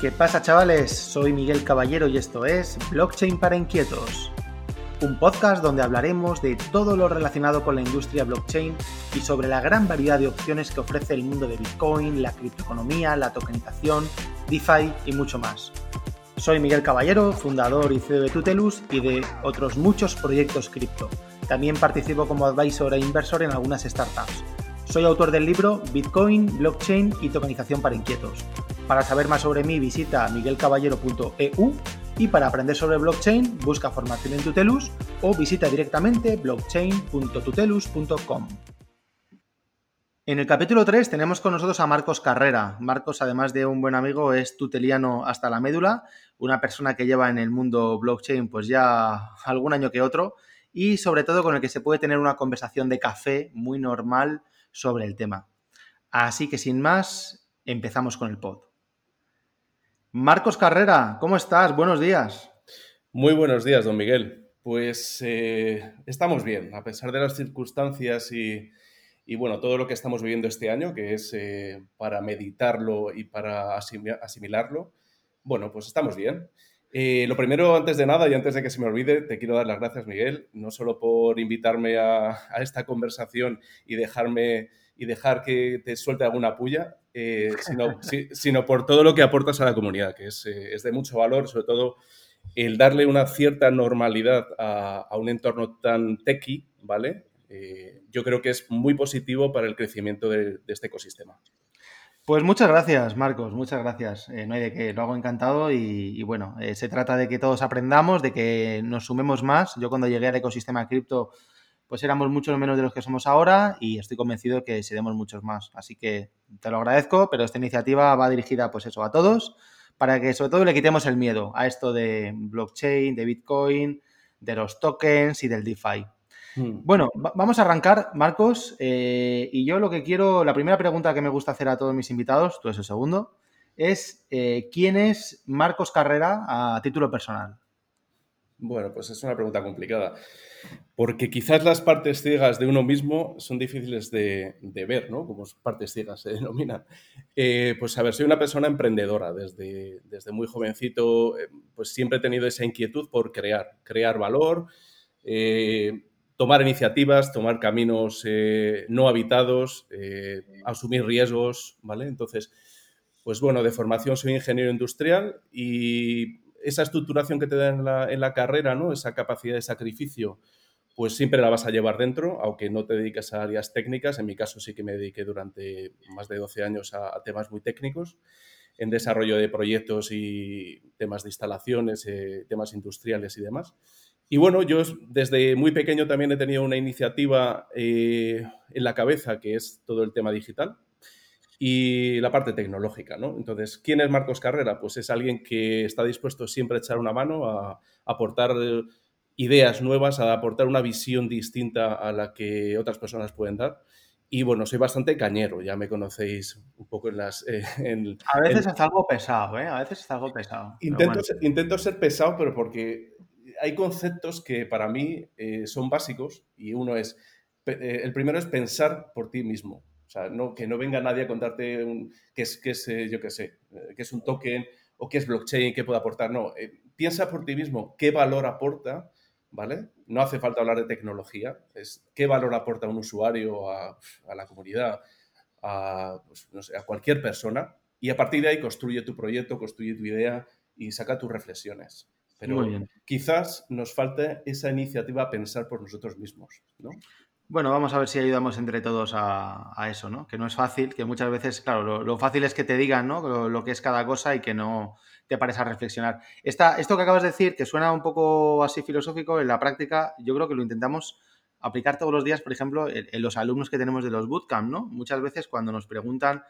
¿Qué pasa chavales? Soy Miguel Caballero y esto es Blockchain para Inquietos, un podcast donde hablaremos de todo lo relacionado con la industria blockchain y sobre la gran variedad de opciones que ofrece el mundo de Bitcoin, la criptoeconomía, la tokenización, DeFi y mucho más. Soy Miguel Caballero, fundador y CEO de Tutelus y de otros muchos proyectos cripto. También participo como advisor e inversor en algunas startups. Soy autor del libro Bitcoin, Blockchain y Tokenización para Inquietos. Para saber más sobre mí visita miguelcaballero.eu y para aprender sobre blockchain busca formación en Tutelus o visita directamente blockchain.tutelus.com. En el capítulo 3 tenemos con nosotros a Marcos Carrera. Marcos, además de un buen amigo, es tuteliano hasta la médula, una persona que lleva en el mundo blockchain pues ya algún año que otro y sobre todo con el que se puede tener una conversación de café muy normal sobre el tema. Así que sin más, empezamos con el pod. Marcos Carrera, ¿cómo estás? Buenos días. Muy buenos días, don Miguel. Pues eh, estamos bien, a pesar de las circunstancias y, bueno, todo lo que estamos viviendo este año, que es eh, para meditarlo y para asimilarlo, bueno, pues estamos bien. Eh, lo primero, antes de nada y antes de que se me olvide, te quiero dar las gracias, Miguel, no solo por invitarme a, esta conversación y dejarme y dejar que te suelte alguna pulla, eh, sino, por todo lo que aportas a la comunidad, que es, eh, de mucho valor, sobre todo el darle una cierta normalidad a, un entorno tan techy, ¿vale? yo creo que es muy positivo para el crecimiento de este ecosistema. Pues muchas gracias, Marcos, muchas gracias. Eh, no hay de qué, lo hago encantado y, bueno, eh, se trata de que todos aprendamos, de que nos sumemos más. Yo cuando llegué al ecosistema cripto, pues éramos muchos menos de los que somos ahora y estoy convencido que seremos muchos más. Así que te lo agradezco, pero esta iniciativa va dirigida, pues eso, a todos, para que sobre todo le quitemos el miedo a esto de blockchain, de Bitcoin, de los tokens y del DeFi. Mm. Bueno, vamos a arrancar, Marcos. Eh, y yo lo que quiero, la primera pregunta que me gusta hacer a todos mis invitados, tú es el segundo, es eh, ¿quién es Marcos Carrera a título personal? Bueno, pues es una pregunta complicada, porque quizás las partes ciegas de uno mismo son difíciles de, ver, ¿no? Como partes ciegas se denominan. Eh, pues a ver, soy una persona emprendedora desde, desde muy jovencito, pues siempre he tenido esa inquietud por crear, crear valor, tomar iniciativas, tomar caminos eh, no habitados, eh, asumir riesgos, ¿vale? Entonces, pues bueno, de formación soy ingeniero industrial y esa estructuración que te da en la, carrera, ¿no? Esa capacidad de sacrificio, pues siempre la vas a llevar dentro, aunque no te dediques a áreas técnicas. En mi caso sí que me dediqué durante más de 12 años a, temas muy técnicos, en desarrollo de proyectos y temas de instalaciones, eh, temas industriales y demás. Y bueno, yo desde muy pequeño también he tenido una iniciativa eh, en la cabeza que es todo el tema digital y la parte tecnológica, ¿no? Entonces, ¿quién es Marcos Carrera? Pues es alguien que está dispuesto siempre a echar una mano, a, aportar ideas nuevas, a aportar una visión distinta a la que otras personas pueden dar. Y bueno, soy bastante cañero, ya me conocéis un poco en las... Eh, a veces es algo pesado, ¿eh? A veces es algo pesado. Intento, intento ser pesado, pero porque hay conceptos que para mí eh, son básicos y uno es, eh, el primero es pensar por ti mismo. O sea, no, que no venga nadie a contarte qué es, qué es eh, yo qué sé, qué es un token o qué es blockchain, qué puede aportar. No, piensa por ti mismo qué valor aporta, ¿vale? No hace falta hablar de tecnología, es qué valor aporta un usuario a, la comunidad, a, pues, a cualquier persona. Y a partir de ahí construye tu proyecto, construye tu idea y saca tus reflexiones. Pero quizás nos falte esa iniciativa a pensar por nosotros mismos, ¿no? Bueno, vamos a ver si ayudamos entre todos a, eso, ¿no? Que no es fácil, que muchas veces, claro, lo, fácil es que te digan, ¿no? Lo, que es cada cosa y que no te pares a reflexionar. esto que acabas de decir, que suena un poco así filosófico, en la práctica yo creo que lo intentamos aplicar todos los días, por ejemplo, en, en los alumnos que tenemos de los bootcamp, ¿no? Muchas veces cuando nos preguntan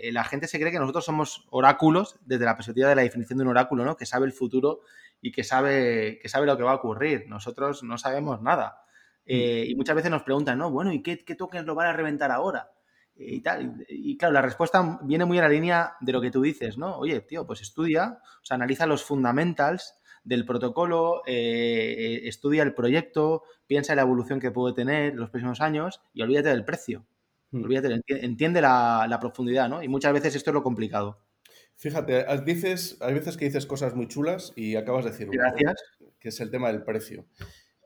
eh, la gente se cree que nosotros somos oráculos desde la perspectiva de la definición de un oráculo, ¿no? Que sabe el futuro y que sabe, que sabe lo que va a ocurrir. Nosotros no sabemos nada. Eh, y muchas veces nos preguntan, ¿no? Bueno, ¿y qué, qué tokens lo van a reventar ahora? Eh, y tal. Y, claro, la respuesta viene muy a la línea de lo que tú dices, ¿no? Oye, tío, pues estudia, o sea, analiza los fundamentals del protocolo, estudia el proyecto, piensa en la evolución que puede tener en los próximos años y olvídate del precio. Mm. Olvídate, entiende la, profundidad, ¿no? Y muchas veces esto es lo complicado. Fíjate, dices, hay veces que dices cosas muy chulas y acabas de decir Gracias. que es el tema del precio.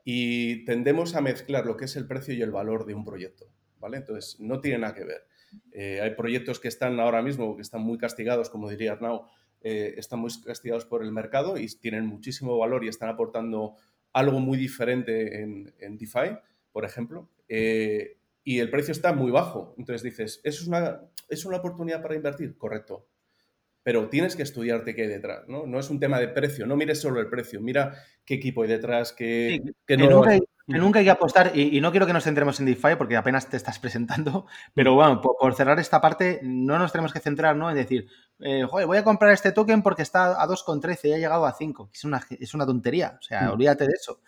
Y tendemos a mezclar lo que es el precio y el valor de un proyecto, ¿vale? Entonces, no tiene nada que ver. Eh, hay proyectos que están ahora mismo, que están muy castigados, como diría Arnau, eh, están muy castigados por el mercado y tienen muchísimo valor y están aportando algo muy diferente en, en DeFi, por ejemplo, eh, y el precio está muy bajo. Entonces dices, ¿eso es una, ¿es una oportunidad para invertir? Correcto. Pero tienes que estudiarte qué hay detrás, ¿no? No es un tema de precio, no mires solo el precio, mira qué equipo hay detrás, qué, no... nunca, hay, que apostar, y, no quiero que nos centremos en DeFi porque apenas te estás presentando, pero bueno, por, cerrar esta parte, no nos tenemos que centrar ¿no? en decir, eh, joder, voy a comprar este token porque está a 2,13 y ha llegado a 5. Es una, es una tontería, o sea, mm. olvídate de eso.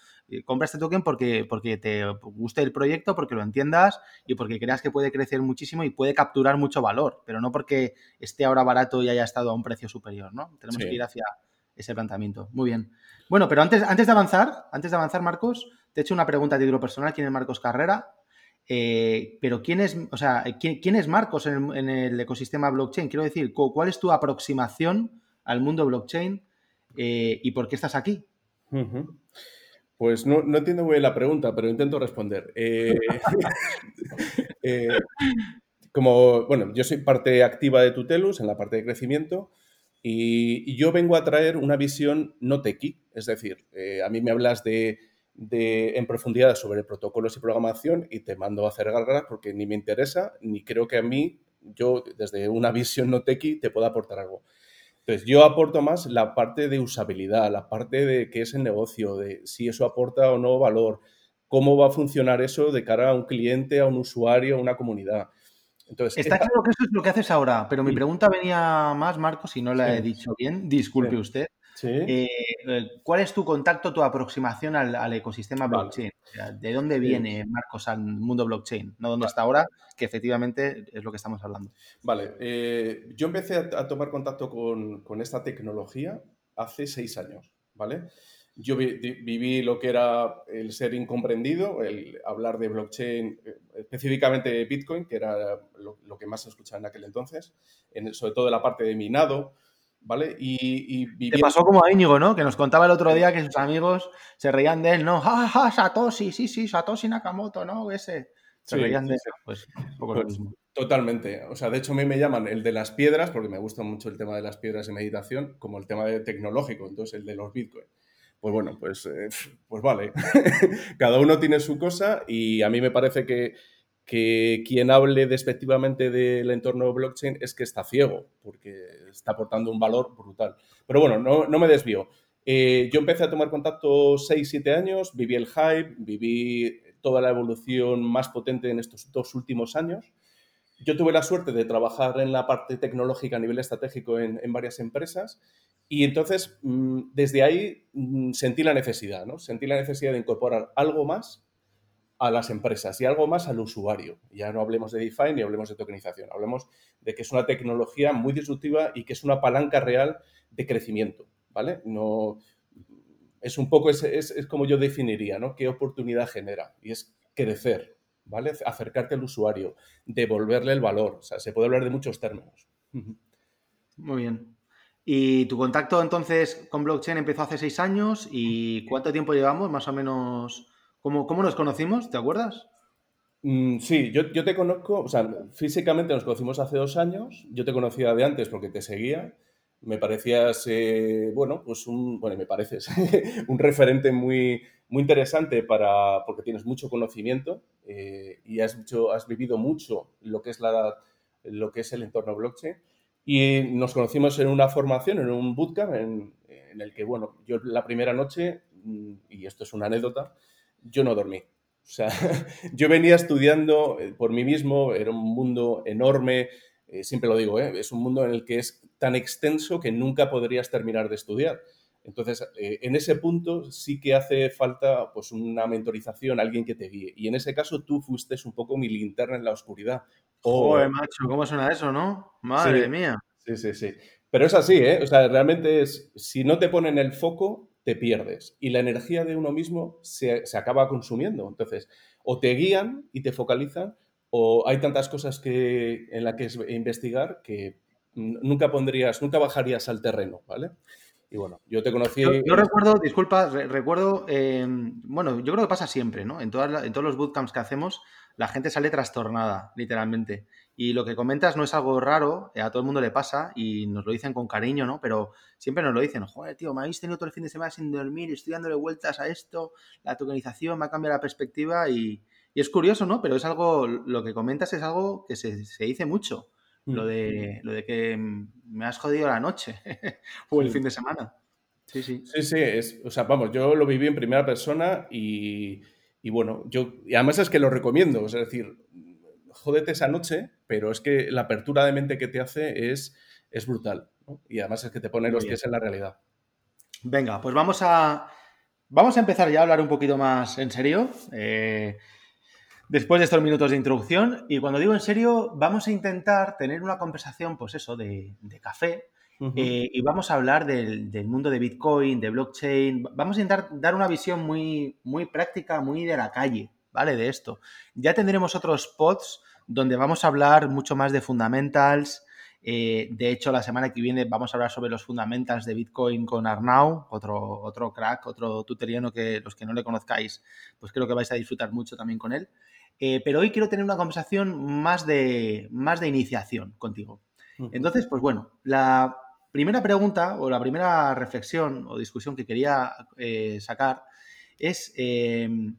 Compra este token porque, porque te guste el proyecto, porque lo entiendas y porque creas que puede crecer muchísimo y puede capturar mucho valor, pero no porque esté ahora barato y haya estado a un precio superior, ¿no? Tenemos que ir hacia ese planteamiento. Muy bien. Bueno, pero antes, antes de avanzar, antes de avanzar, Marcos, te he hecho una pregunta a título personal. ¿Quién es Marcos Carrera? Eh, pero ¿quién es, o sea, ¿quién, es Marcos en el, ecosistema blockchain? Quiero decir, ¿cuál es tu aproximación al mundo blockchain eh, y por qué estás aquí? Pues no, entiendo muy bien la pregunta, pero intento responder. Eh, eh, como, bueno, yo soy parte activa de Tutelus en la parte de crecimiento y, yo vengo a traer una visión no tequi, es decir, eh, a mí me hablas de, en profundidad sobre protocolos y programación y te mando a hacer garras porque ni me interesa, ni creo que a mí, yo desde una visión no tequi, te pueda aportar algo. Entonces, yo aporto más la parte de usabilidad, la parte de qué es el negocio, de si eso aporta o no valor, cómo va a funcionar eso de cara a un cliente, a un usuario, a una comunidad. Entonces, Está claro que eso es lo que haces ahora, pero mi pregunta venía más, Marco, si no la he dicho bien, disculpe usted. Eh, eh, ¿Cuál es tu contacto, tu aproximación al, ecosistema blockchain? ¿De dónde viene Marcos al mundo blockchain? No dónde está ahora, que efectivamente es lo que estamos hablando. Vale, eh, yo empecé a, tomar contacto con, esta tecnología hace seis años, ¿vale? Yo viví lo que era el ser incomprendido, el hablar de blockchain, específicamente Bitcoin, que era lo, que más se escuchaba en aquel entonces, sobre todo en la parte de minado, ¿vale? Y, y Te pasó como a Íñigo, ¿no? Que nos contaba el otro día que sus amigos se reían de él, ¿no? ¡Ja, ja, Satoshi! Sí, sí, Satoshi Nakamoto, ¿no? Ese. Se reían de él. Pues un poco lo pues, mismo. Totalmente. O sea, de hecho a mí me llaman el de las piedras, porque me gusta mucho el tema de las piedras y meditación, como el tema de tecnológico, entonces el de los Bitcoin. Pues bueno, pues, eh, pues vale. Cada uno tiene su cosa y a mí me parece que que quien hable despectivamente del entorno blockchain es que está ciego, porque está aportando un valor brutal. Pero bueno, no, me desvío. Eh, yo empecé a tomar contacto 6-7 años, viví el hype, viví toda la evolución más potente en estos dos últimos años. Yo tuve la suerte de trabajar en la parte tecnológica a nivel estratégico en, varias empresas y entonces mm, desde ahí mm, sentí la necesidad, ¿no? Sentí la necesidad de incorporar algo más a las empresas y algo más al usuario. Ya no hablemos de DeFi ni hablemos de tokenización, hablemos de que es una tecnología muy disruptiva y que es una palanca real de crecimiento, ¿vale? No, es un poco, es, es, como yo definiría, ¿no? ¿Qué oportunidad genera? Y es crecer, ¿vale? Acercarte al usuario, devolverle el valor. O sea, se puede hablar de muchos términos. Muy bien. ¿Y tu contacto entonces con blockchain empezó hace seis años? ¿Y cuánto tiempo llevamos más o menos ¿Cómo, nos conocimos? ¿Te acuerdas? Mm, sí, yo, te conozco, o sea, físicamente nos conocimos hace dos años, yo te conocía de antes porque te seguía, me parecías, eh, bueno, pues un, bueno, me pareces un referente muy, muy interesante para, porque tienes mucho conocimiento eh, y has, has vivido mucho lo que, es la, lo que es el entorno blockchain. Y nos conocimos en una formación, en un bootcamp, en, en el que, bueno, yo la primera noche, mm, y esto es una anécdota, yo no dormí. O sea, yo venía estudiando eh, por mí mismo, era un mundo enorme, eh, siempre lo digo, ¿eh? es un mundo en el que es tan extenso que nunca podrías terminar de estudiar. Entonces, en ese punto sí que hace falta pues, una mentorización, alguien que te guíe. Y en ese caso tú fuiste un poco mi linterna en la oscuridad. Joder, macho, ¿cómo suena eso, no? Madre mía. Sí, sí, sí. Pero es así, ¿eh? O sea, realmente es, si no te ponen el foco, te pierdes y la energía de uno mismo se, acaba consumiendo. Entonces, o te guían y te focalizan, o hay tantas cosas que, en las que investigar que nunca pondrías, nunca bajarías al terreno, ¿vale? Y bueno, yo te conocí. Yo, recuerdo, disculpa, recuerdo, eh, bueno, yo creo que pasa siempre, ¿no? En, todas en todos los bootcamps que hacemos, la gente sale trastornada, literalmente. Y lo que comentas no es algo raro, a todo el mundo le pasa y nos lo dicen con cariño, ¿no? Pero siempre nos lo dicen, joder, tío, me habéis tenido todo el fin de semana sin dormir, estoy dándole vueltas a esto, la tokenización me ha cambiado la perspectiva y, es curioso, ¿no? Pero es algo, lo que comentas es algo que se, se dice mucho. Lo, mm. de, lo de que me has jodido la noche o el fin de semana. Sí, sí. Sí, sí, es, o sea, vamos, yo lo viví en primera persona y, bueno, yo, y además es que lo recomiendo, es decir, jódete esa noche, pero es que la apertura de mente que te hace es, es brutal, Y además es que te pone los pies en la realidad. Venga, pues vamos a, vamos a empezar ya a hablar un poquito más en serio. Eh, después de estos minutos de introducción. Y cuando digo en serio, vamos a intentar tener una conversación, pues eso, de, café. Eh, y vamos a hablar del, mundo de Bitcoin, de blockchain. Vamos a intentar dar una visión muy, muy práctica, muy de la calle, ¿vale? De esto. Ya tendremos otros pods donde vamos a hablar mucho más de fundamentals. Eh, de hecho, la semana que viene vamos a hablar sobre los fundamentals de Bitcoin con Arnau, otro, otro crack, otro tutoriano que los que no le conozcáis, pues creo que vais a disfrutar mucho también con él. Eh, pero hoy quiero tener una conversación más de, más de iniciación contigo. Entonces, pues bueno, la primera pregunta o la primera reflexión o discusión que quería eh, sacar es em,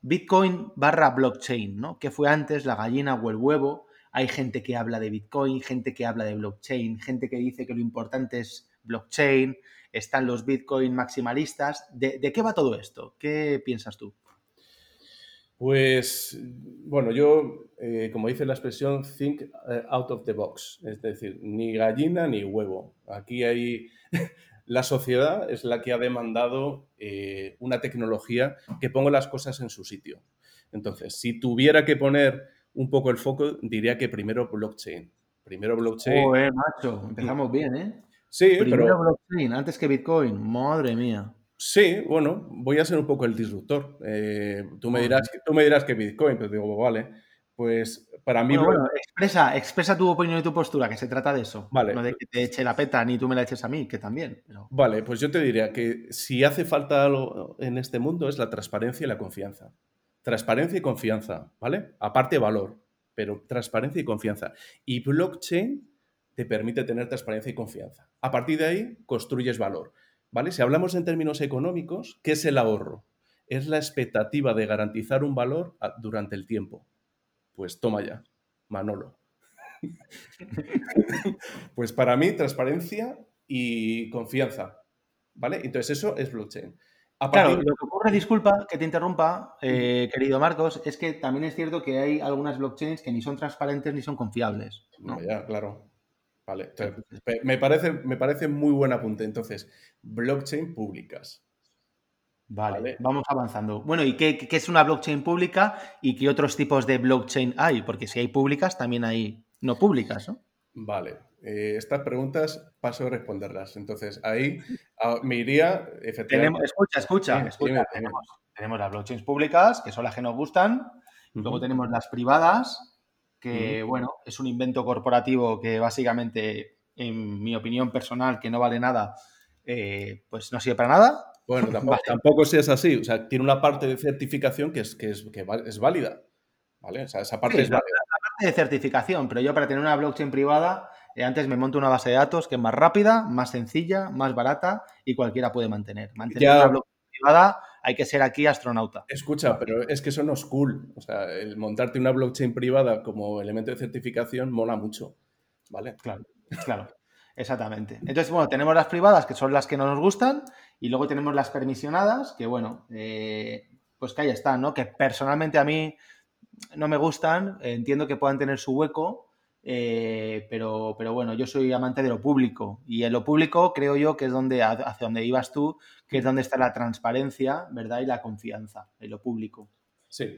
Bitcoin barra blockchain, ¿no? ¿Qué fue antes, la gallina o el huevo? Hay gente que habla de Bitcoin, gente que habla de blockchain, gente que dice que lo importante es blockchain, están los Bitcoin maximalistas. de qué va todo esto? ¿Qué piensas tú? Pues, bueno, yo, eh, como dice la expresión, think eh, out of the box, es decir, ni gallina ni huevo. Aquí hay, la sociedad es la que ha demandado eh, una tecnología que ponga las cosas en su sitio. Entonces, si tuviera que poner un poco el foco, diría que primero blockchain. Primero blockchain. Oh, macho, empezamos bien, ¿eh? Sí, primero blockchain antes que Bitcoin, madre mía. Sí, bueno, voy a ser un poco el disruptor. Eh, tú, me dirás, tú me dirás que Bitcoin, pero digo, vale, pues para mí... Bueno, expresa, expresa tu opinión y tu postura, que se trata de eso. Vale. No de que te eche la peta ni tú me la eches a mí, que también. Vale, pues yo te diría que si hace falta algo en este mundo es la transparencia y la confianza. Transparencia y confianza, ¿vale? Aparte valor, pero transparencia y confianza. Y blockchain te permite tener transparencia y confianza. A partir de ahí construyes valor. ¿Vale? Si hablamos en términos económicos, ¿qué es el ahorro? Es la expectativa de garantizar un valor durante el tiempo. Pues toma ya, Manolo. pues para mí, transparencia y confianza. ¿Vale? Entonces, eso es blockchain. Claro, lo que ocurre, disculpa que te interrumpa, eh, querido Marcos, es que también es cierto que hay algunas blockchains que ni son transparentes ni son confiables. ¿no? ya, claro. Vale, me parece, me parece muy buen apunte. Entonces, blockchain públicas. Vale, vamos avanzando. Bueno, ¿y qué, es una blockchain pública y qué otros tipos de blockchain hay? Porque si hay públicas, también hay no públicas, ¿no? Vale, eh, estas preguntas paso a responderlas. Entonces, ahí ah, me iría, efectivamente. escucha, escucha, escucha. tenemos, las blockchains públicas, que son las que nos gustan. Luego tenemos las privadas, que bueno, es un invento corporativo que básicamente, en mi opinión personal, que no vale nada, eh, pues no sirve para nada. Bueno, tampoco, es así. O sea, tiene una parte de certificación que es, que es, que es válida. ¿Vale? O sea, esa parte es válida. La, parte de certificación, pero yo para tener una blockchain privada, eh, antes me monto una base de datos que es más rápida, más sencilla, más barata y cualquiera puede mantener. Mantener una blockchain privada hay que ser aquí astronauta. Escucha, pero es que eso no es cool. O sea, el montarte una blockchain privada como elemento de certificación mola mucho. ¿Vale? Claro, claro. Exactamente. Entonces, bueno, tenemos las privadas, que son las que no nos gustan, y luego tenemos las permisionadas, que bueno, eh, pues que ahí están, ¿no? Que personalmente a mí no me gustan, entiendo que puedan tener su hueco, eh, pero, pero bueno, yo soy amante de lo público y en lo público creo yo que es donde, hacia donde ibas tú, que es donde está la transparencia, ¿verdad? Y la confianza en lo público. Sí,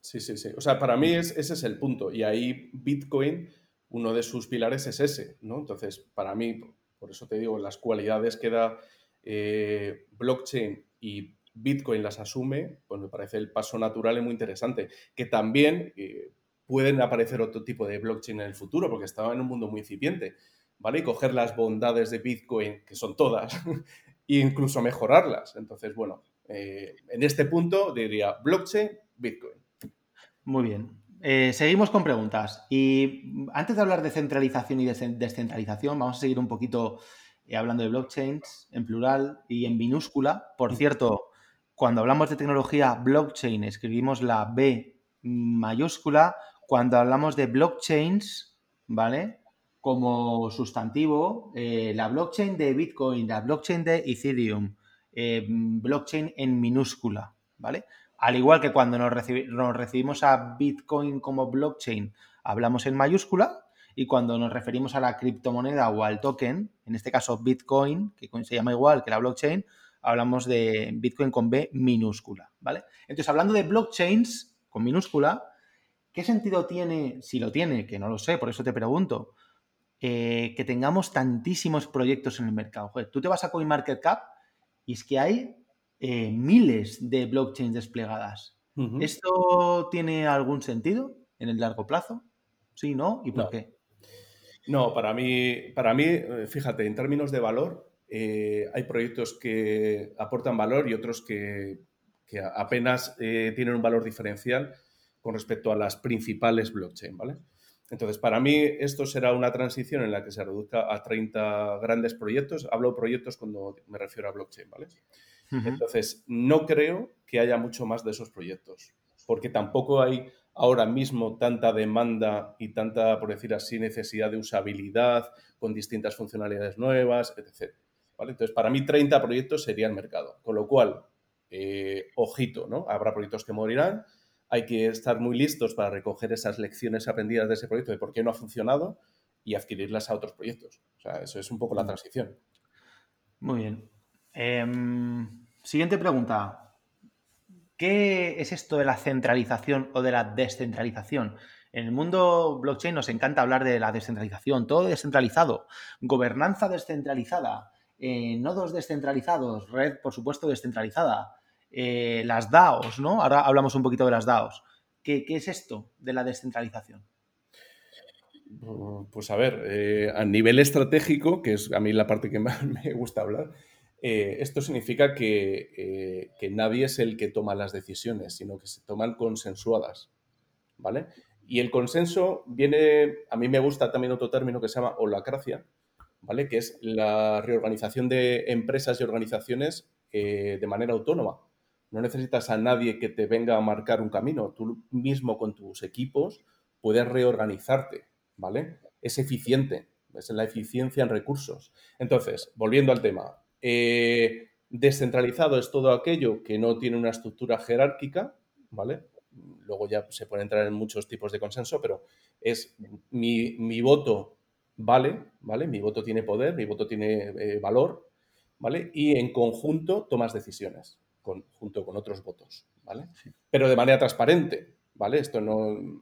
sí, sí, sí. O sea, para mí es, ese es el punto y ahí Bitcoin, uno de sus pilares es ese, ¿no? Entonces, para mí, por eso te digo, las cualidades que da eh, blockchain y Bitcoin las asume, pues me parece el paso natural y muy interesante. Que también... Eh, pueden aparecer otro tipo de blockchain en el futuro, porque estaba en un mundo muy incipiente. ¿vale? Y coger las bondades de Bitcoin, que son todas, e incluso mejorarlas. Entonces, bueno, eh, en este punto diría blockchain, Bitcoin. Muy bien. Eh, seguimos con preguntas. Y antes de hablar de centralización y descentralización, vamos a seguir un poquito eh, hablando de blockchains en plural y en minúscula. Por cierto, cuando hablamos de tecnología blockchain, escribimos la B mayúscula. Cuando hablamos de blockchains, ¿vale? Como sustantivo, eh, la blockchain de Bitcoin, la blockchain de Ethereum, blockchain en minúscula, ¿vale? Al igual que cuando nos, recibimos a Bitcoin como blockchain, hablamos en mayúscula, y cuando nos referimos a la criptomoneda o al token, en este caso Bitcoin, que se llama igual que la blockchain, hablamos de Bitcoin con B minúscula, ¿vale? Entonces, hablando de blockchains con minúscula, ¿qué sentido tiene, si lo tiene, que no lo sé, por eso te pregunto, eh, que tengamos tantísimos proyectos en el mercado? Joder, tú te vas a CoinMarketCap y es que hay eh, miles de blockchains desplegadas. ¿Esto tiene algún sentido en el largo plazo? Sí, ¿no? ¿Y por qué? No, para mí, para mí, eh, fíjate, en términos de valor, eh, hay proyectos que aportan valor y otros que, apenas tienen un valor diferencial con respecto a las principales blockchain, ¿vale? Entonces, para mí esto será una transición en la que se reduzca a 30 grandes proyectos. Hablo de proyectos cuando me refiero a blockchain, ¿vale? Entonces, no creo que haya mucho más de esos proyectos, porque tampoco hay ahora mismo tanta demanda y tanta, por decir así, necesidad de usabilidad con distintas funcionalidades nuevas, etc. Entonces, para mí 30 proyectos sería el mercado, con lo cual, eh, ojito, ¿no? Habrá proyectos que morirán, hay que estar muy listos para recoger esas lecciones aprendidas de ese proyecto, de por qué no ha funcionado y adquirirlas a otros proyectos. O sea, eso es un poco la transición. Muy bien. Em, Siguiente pregunta. ¿Qué es esto de la centralización o de la descentralización? En el mundo blockchain nos encanta hablar de la descentralización, todo descentralizado, gobernanza descentralizada, eh, nodos descentralizados, red, por supuesto, descentralizada, eh, las DAOs, ¿no? Ahora hablamos un poquito de las DAOs. ¿Qué, es esto de la descentralización? Pues a ver, eh, a nivel estratégico, que es a mí la parte que más me gusta hablar, eh, esto significa eh, que, nadie es el que toma las decisiones, sino que se toman consensuadas, ¿vale? Y el consenso viene, a mí me gusta también otro término que se llama holacracia, ¿vale? Que es la reorganización de empresas y organizaciones eh, de manera autónoma. No necesitas a nadie que te venga a marcar un camino. Tú mismo con tus equipos puedes reorganizarte, ¿vale? Es eficiente, es la eficiencia en recursos. Entonces, volviendo al tema, eh, descentralizado es todo aquello que no tiene una estructura jerárquica, ¿vale? Luego ya se puede entrar en muchos tipos de consenso, pero es mi, voto vale, ¿vale? Mi voto tiene poder, mi voto tiene eh, valor, ¿vale? Y en conjunto tomas decisiones junto con otros votos, ¿vale? Pero de manera transparente, ¿vale? Esto no,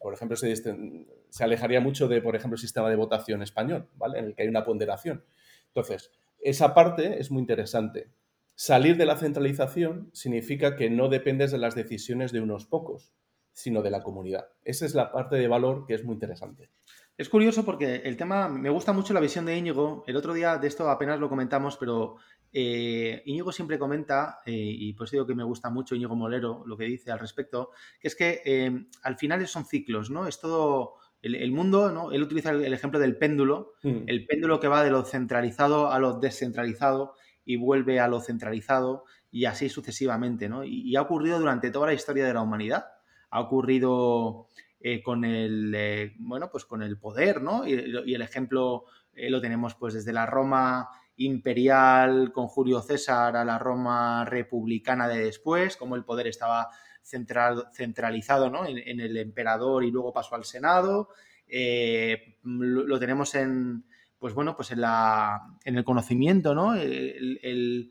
por ejemplo, se, se, alejaría mucho de, por ejemplo, el sistema de votación español, ¿vale? En el que hay una ponderación. Entonces, esa parte es muy interesante. Salir de la centralización significa que no dependes de las decisiones de unos pocos, sino de la comunidad. Esa es la parte de valor que es muy interesante. Es curioso porque el tema, me gusta mucho la visión de Íñigo. El otro día de esto apenas lo comentamos, pero eh, Íñigo siempre comenta, eh, y por eso digo que me gusta mucho Íñigo Molero lo que dice al respecto, que es que eh, al final son ciclos, ¿no? Es todo el, mundo, ¿no? Él utiliza el, ejemplo del péndulo, mm. el péndulo que va de lo centralizado a lo descentralizado y vuelve a lo centralizado y así sucesivamente, ¿no? Y, ha ocurrido durante toda la historia de la humanidad. Ha ocurrido eh, con el, eh, bueno, pues con el poder, ¿no? Y, el ejemplo eh, lo tenemos pues desde la Roma imperial con Julio César a la Roma republicana de después, como el poder estaba centralizado ¿no? en, el emperador y luego pasó al Senado. Eh, lo, tenemos en, pues bueno, pues en, la, en el conocimiento, ¿no? El,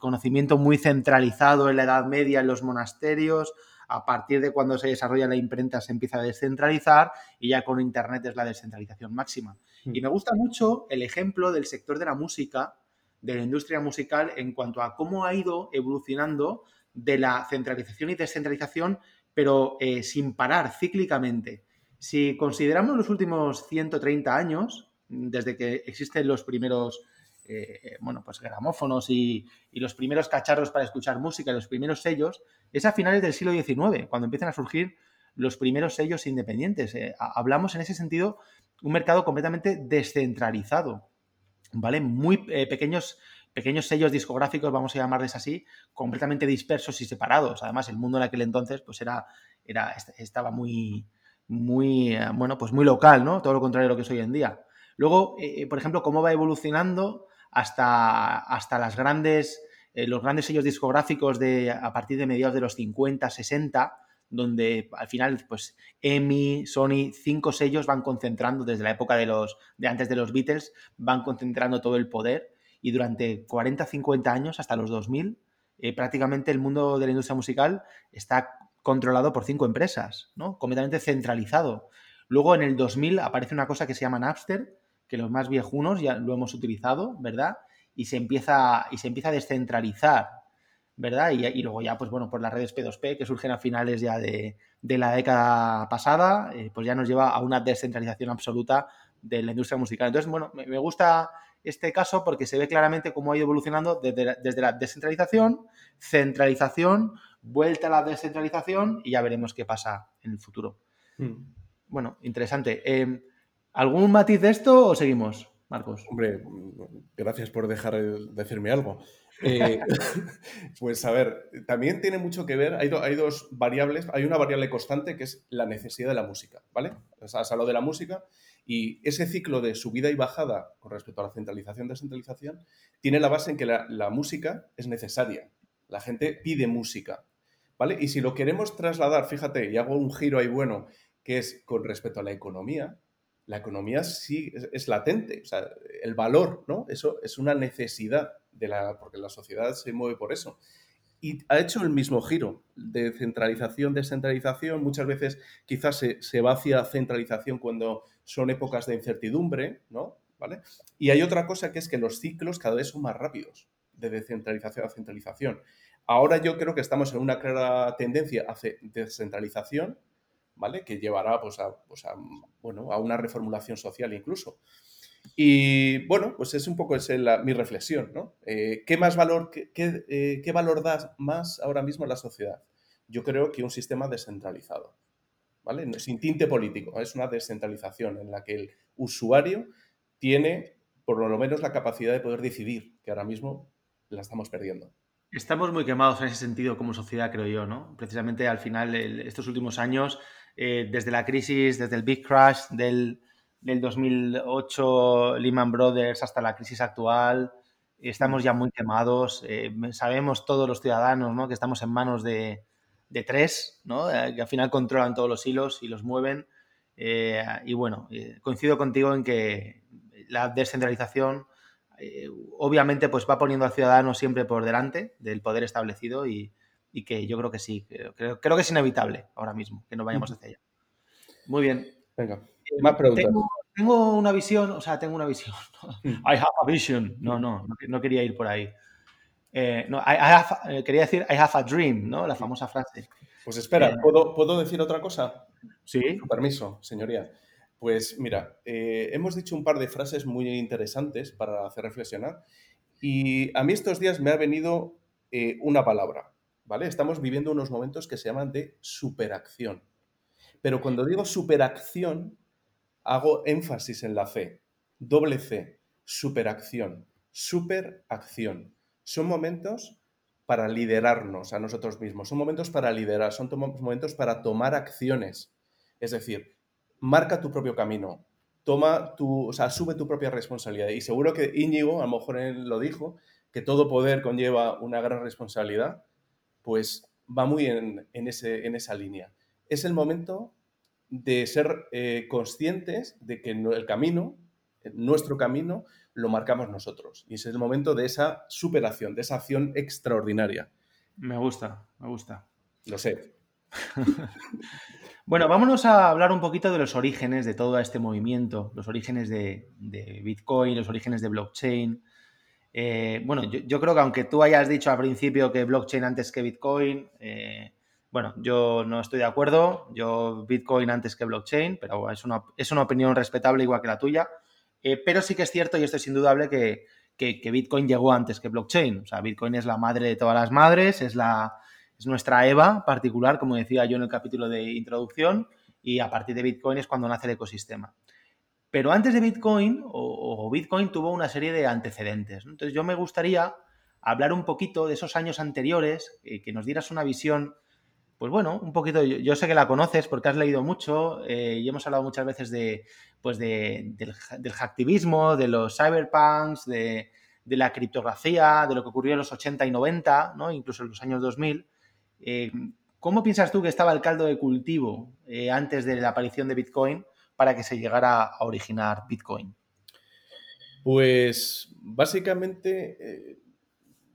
conocimiento muy centralizado en la Edad Media, en los monasterios. A partir de cuando se desarrolla la imprenta se empieza a descentralizar y ya con Internet es la descentralización máxima. Mm. Y me gusta mucho el ejemplo del sector de la música, de la industria musical, en cuanto a cómo ha ido evolucionando de la centralización y descentralización, pero eh, sin parar cíclicamente. Si consideramos los últimos 130 años, desde que existen los primeros eh, bueno, pues gramófonos y, los primeros cacharros para escuchar música, los primeros sellos, es a finales del siglo XIX, cuando empiezan a surgir los primeros sellos independientes. Eh, hablamos en ese sentido un mercado completamente descentralizado, ¿vale? Muy eh, pequeños, pequeños sellos discográficos, vamos a llamarles así, completamente dispersos y separados. Además, el mundo en aquel entonces pues era, era, estaba muy, muy, bueno, pues muy local, ¿no? Todo lo contrario de lo que es hoy en día. Luego, por ejemplo, cómo va evolucionando hasta, hasta las grandes, eh, los grandes sellos discográficos de, a partir de mediados de los 50, 60, donde al final, pues, EMI, Sony, cinco sellos van concentrando desde la época de los, de antes de los Beatles, van concentrando todo el poder y durante 40, 50 años, hasta los 2000, eh, prácticamente el mundo de la industria musical está controlado por cinco empresas, ¿no? Completamente centralizado. Luego en el 2000 aparece una cosa que se llama Napster, que los más viejunos ya lo hemos utilizado, ¿verdad? Y se empieza, y se empieza a descentralizar, ¿verdad? Y, luego ya, pues bueno, por las redes P2P que surgen a finales ya de, la década pasada, eh, pues ya nos lleva a una descentralización absoluta de la industria musical. Entonces, bueno, me, gusta este caso porque se ve claramente cómo ha ido evolucionando desde la, desde la descentralización, centralización, vuelta a la descentralización y ya veremos qué pasa en el futuro. Hmm. Bueno, interesante. Eh, ¿Algún matiz de esto o seguimos, Marcos? Hombre, gracias por dejar de decirme algo. Eh, pues a ver, también tiene mucho que ver, hay, hay, dos variables, hay una variable constante que es la necesidad de la música, ¿vale? O sea, has hablado de la música y ese ciclo de subida y bajada con respecto a la centralización descentralización tiene la base en que la, música es necesaria, la gente pide música, ¿vale? Y si lo queremos trasladar, fíjate, y hago un giro ahí bueno, que es con respecto a la economía, la economía sí es, latente, o sea, el valor, ¿no? Eso es una necesidad de la, porque la sociedad se mueve por eso. Y ha hecho el mismo giro de centralización, descentralización. Muchas veces quizás se, se va hacia centralización cuando son épocas de incertidumbre, ¿no? ¿Vale? Y hay otra cosa que es que los ciclos cada vez son más rápidos, de descentralización a centralización. Ahora yo creo que estamos en una clara tendencia hacia descentralización, ¿vale? Que llevará pues, pues a, bueno, a una reformulación social incluso. Y bueno, pues es un poco esa mi reflexión, ¿no? Eh, ¿Qué más valor, qué, eh, qué, valor da más ahora mismo a la sociedad? Yo creo que un sistema descentralizado, ¿vale? Sin tinte político, es una descentralización en la que el usuario tiene por lo menos la capacidad de poder decidir, que ahora mismo la estamos perdiendo. Estamos muy quemados en ese sentido como sociedad, creo yo, ¿no? Precisamente al final, estos últimos años, eh, desde la crisis, desde el Big Crash del, 2008, Lehman Brothers, hasta la crisis actual, estamos ya muy quemados. Eh, sabemos todos los ciudadanos ¿no? que estamos en manos de, tres, ¿no? Eh, que al final controlan todos los hilos y los mueven. y bueno, coincido contigo en que la descentralización obviamente pues va poniendo al ciudadano siempre por delante del poder establecido y, y que yo creo que sí, creo, creo, que es inevitable ahora mismo que nos vayamos hacia allá. Muy bien. Venga, eh, más preguntas. Tengo, una visión, o sea, tengo una visión. Mm. I have a vision. No, no, no, quería ir por ahí. Eh, no, eh, quería decir I have a dream, ¿no? La famosa frase. Pues espera, ¿puedo, ¿puedo decir otra cosa? Sí. permiso, señoría. Pues mira, hemos dicho un par de frases muy interesantes para hacer reflexionar y a mí estos días me ha venido una palabra, Estamos viviendo unos momentos que se llaman de superacción. Pero cuando digo superacción, hago énfasis en la C, doble C, superacción, superacción. Son momentos para liderarnos a nosotros mismos, son momentos para liderar, son momentos para tomar acciones. Es decir, marca tu propio camino, toma tu, o sea, asume tu propia responsabilidad. Y seguro que Íñigo, a lo mejor él lo dijo, que todo poder conlleva una gran responsabilidad pues va muy en, en esa línea. Es el momento de ser eh, conscientes de que el camino, nuestro camino, lo marcamos nosotros. Y es el momento de esa superación, de esa acción extraordinaria. Me gusta, me gusta. Lo sé. bueno, vámonos a hablar un poquito de los orígenes de todo este movimiento, los orígenes de Bitcoin, los orígenes de blockchain. Eh, bueno, yo, creo que aunque tú hayas dicho al principio que blockchain antes que Bitcoin, eh, bueno, yo no estoy de acuerdo. Yo Bitcoin antes que blockchain, pero es una, es una opinión respetable igual que la tuya. Eh, pero sí que es cierto, y esto es indudable, que, que, Bitcoin llegó antes que blockchain. O sea, Bitcoin es la madre de todas las madres, es, la, es nuestra EVA particular, como decía yo en el capítulo de introducción, y a partir de Bitcoin es cuando nace el ecosistema. Pero antes de Bitcoin, o, Bitcoin tuvo una serie de antecedentes. Entonces yo me gustaría hablar un poquito de esos años anteriores, eh, que nos dieras una visión, pues bueno, un poquito, yo, sé que la conoces porque has leído mucho eh, y hemos hablado muchas veces de, pues del, hacktivismo, de los cyberpunks, de, la criptografía, de lo que ocurrió en los 80 y 90, ¿no? incluso en los años 2000. Eh, ¿Cómo piensas tú que estaba el caldo de cultivo antes de la aparición de Bitcoin para que se llegara a originar Bitcoin? Pues básicamente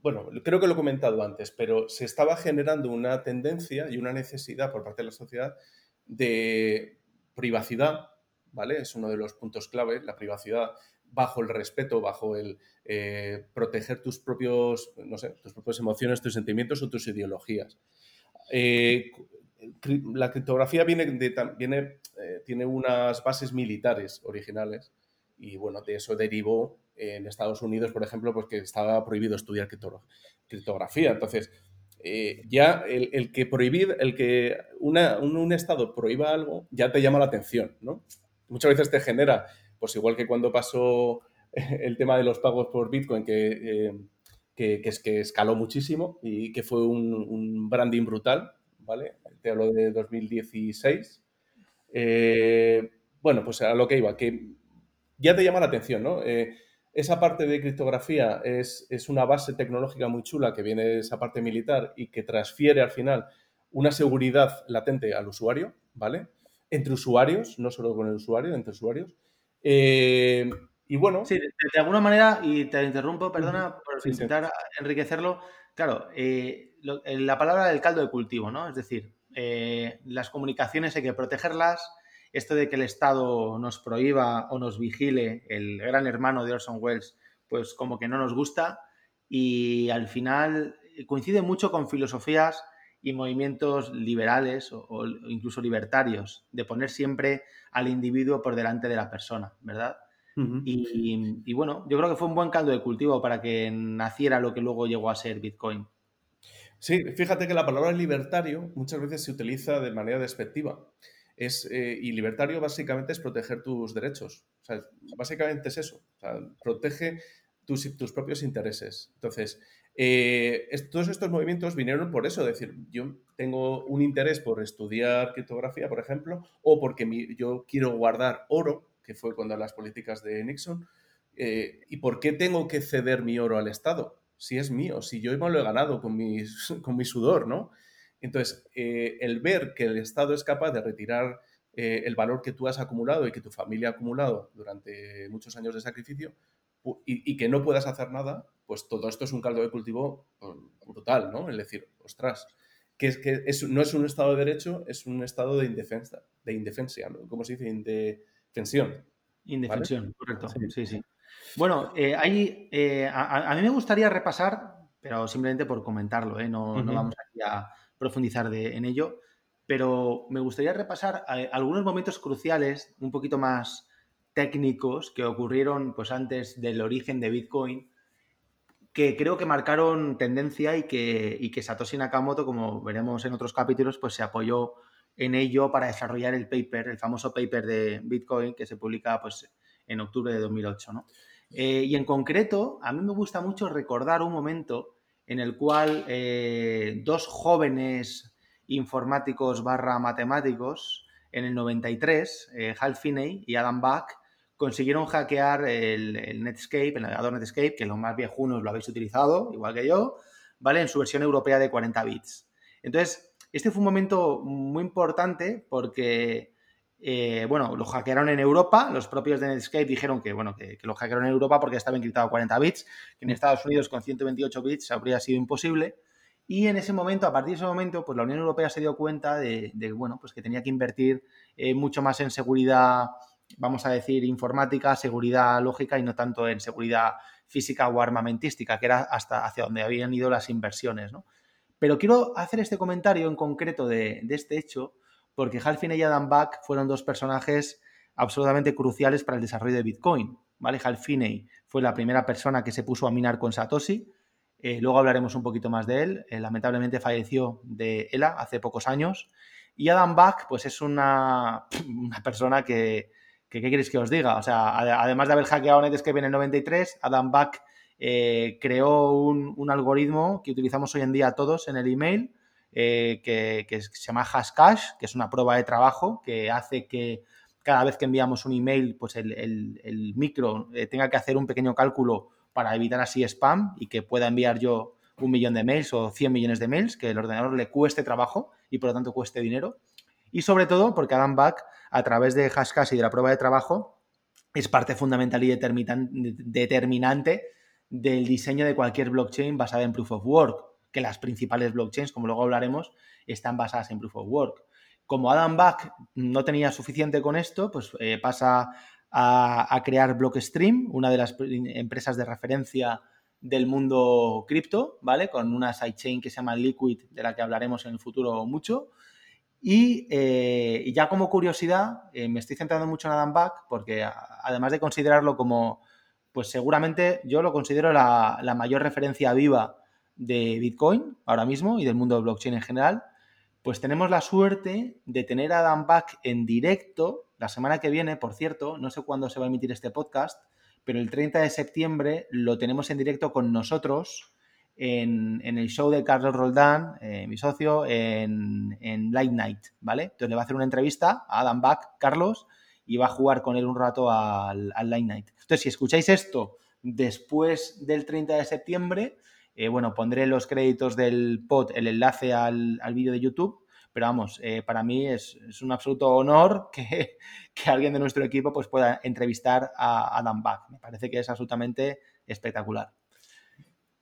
bueno, creo que lo he comentado antes, pero se estaba generando una tendencia y una necesidad por parte de la sociedad de privacidad, ¿vale? Es uno de los puntos clave, la privacidad bajo el respeto, bajo el eh, proteger tus propios, no sé, tus propias emociones, tus sentimientos o tus ideologías. Eh, la criptografía viene, eh, tiene unas bases militares originales y bueno, de eso derivó en Estados Unidos, por ejemplo, pues que estaba prohibido estudiar criptografía. Entonces, eh, ya el, que prohibir, el que un, Estado prohíba algo, ya te llama la atención, ¿no? Muchas veces te genera, pues igual que cuando pasó el tema de los pagos por Bitcoin, que, eh, que, es que escaló muchísimo y que fue un, branding brutal, ¿vale? Te hablo de 2016. Eh, bueno, pues a lo que iba, que ya te llama la atención, ¿no? Esa parte de criptografía es, una base tecnológica muy chula que viene de esa parte militar y que transfiere al final una seguridad latente al usuario, ¿vale? Entre usuarios, no solo con el usuario, entre usuarios. Eh, y bueno. Sí, de, alguna manera, y te interrumpo, perdona, por intentar enriquecerlo. Claro, eh, la palabra del caldo de cultivo, ¿no? Es decir, eh, las comunicaciones hay que protegerlas, esto de que el Estado nos prohíba o nos vigile, el gran hermano de Orson Welles, pues como que no nos gusta y al final coincide mucho con filosofías y movimientos liberales o, incluso libertarios, de poner siempre al individuo por delante de la persona, ¿verdad? y, y, bueno, yo creo que fue un buen caldo de cultivo para que naciera lo que luego llegó a ser Bitcoin. Sí, fíjate que la palabra libertario muchas veces se utiliza de manera despectiva. Es, eh, y libertario básicamente es proteger tus derechos. básicamente es eso. protege tus, tus, propios intereses. Entonces, eh, todos estos movimientos vinieron por eso. Es decir, yo tengo un interés por estudiar criptografía, por ejemplo, o porque yo quiero guardar oro, que fue cuando las políticas de Nixon. Eh, ¿Y por qué tengo que ceder mi oro al Estado? Si es mío, si yo lo he ganado con mi, con mi sudor, ¿no? Entonces, eh, el ver que el Estado es capaz de retirar eh, el valor que tú has acumulado y que tu familia ha acumulado durante muchos años de sacrificio y, que no puedas hacer nada, pues todo esto es un caldo de cultivo pues, brutal, ¿no? Es decir, ostras, que, es, que no es un Estado de Derecho, es un Estado de indefensa, de indefensia, ¿no? ¿Cómo se dice? Indefensión. Indefensión, correcto. Sí, sí. Bueno, eh, a, mí me gustaría repasar, pero simplemente por comentarlo, no, no vamos aquí a profundizar en ello, pero me gustaría repasar eh, algunos momentos cruciales, un poquito más técnicos, que ocurrieron pues, antes del origen de Bitcoin, que creo que marcaron tendencia y que, y que Satoshi Nakamoto, como veremos en otros capítulos, pues se apoyó en ello para desarrollar el paper, el famoso paper de Bitcoin que se publica pues, en octubre de 2008. Eh, y en concreto, a mí me gusta mucho recordar un momento en el cual eh, dos jóvenes informáticos barra matemáticos en el 93, eh, Hal Finney y Adam Back, consiguieron hackear el, Netscape, el navegador Netscape, que los más viejunos lo habéis utilizado, igual que yo, ¿vale? En su versión europea de 40 bits. Entonces, este fue un momento muy importante porque eh, bueno, lo hackearon en Europa, los propios de Netscape dijeron que, bueno, que, lo hackearon en Europa porque estaba encriptado a 40 bits, que en Estados Unidos con 128 bits habría sido imposible. Y en ese momento, a partir de ese momento, pues la Unión Europea se dio cuenta de, bueno, pues que tenía que invertir eh, mucho más en seguridad, vamos a decir, informática, seguridad lógica y no tanto en seguridad física o armamentística, que era hasta hacia donde habían ido las inversiones, Pero quiero hacer este comentario en concreto de, de este hecho, porque Halfin y Adam Back fueron dos personajes absolutamente cruciales para el desarrollo de Bitcoin. ¿vale? Hal Finney fue la primera persona que se puso a minar con Satoshi. Eh, luego hablaremos un poquito más de él. Eh, lamentablemente falleció de ELA hace pocos años. Y Adam Back, pues es una, persona que, que, ¿qué queréis que os diga? O sea, además de haber hackeado Netscape en el 93, Adam Back eh, creó un, un, algoritmo que utilizamos hoy en día todos en el email, eh, que, se llama Hashcash, que es una prueba de trabajo que hace que cada vez que enviamos un email, pues el micro eh, tenga que hacer un pequeño cálculo para evitar así spam y que pueda enviar yo un millón de mails o 100 millones de mails, que el ordenador le cueste trabajo y por lo tanto cueste dinero. Y sobre todo porque Adam Back, a través de Hashcash y de la prueba de trabajo, es parte fundamental y determinante del diseño de cualquier blockchain basada en Proof of Work, que las principales blockchains, como luego hablaremos, están basadas en Proof of Work. Como Adam Back no tenía suficiente con esto, pues eh, pasa a, crear Blockstream, una de las empresas de referencia del mundo cripto, ¿vale? Con una sidechain que se llama Liquid, de la que hablaremos en el futuro mucho. Y, eh, ya como curiosidad, eh, me estoy centrando mucho en Adam Back porque además de considerarlo como, pues seguramente yo lo considero la, mayor referencia viva de Bitcoin ahora mismo y del mundo de blockchain en general, pues tenemos la suerte de tener a Adam Back en directo la semana que viene, por cierto, no sé cuándo se va a emitir este podcast, pero el 30 de septiembre lo tenemos en directo con nosotros en, en, el show de Carlos Roldán, eh, mi socio, en, en, Light Night, ¿vale? Entonces le va a hacer una entrevista a Adam Back, Carlos, y va a jugar con él un rato al, al Light Night. Entonces, si escucháis esto después del 30 de septiembre, eh, bueno, pondré los créditos del pod, el enlace al, al vídeo de YouTube, pero vamos, eh, para mí es, es, un absoluto honor que, que, alguien de nuestro equipo pues, pueda entrevistar a Adam Back. Me parece que es absolutamente espectacular.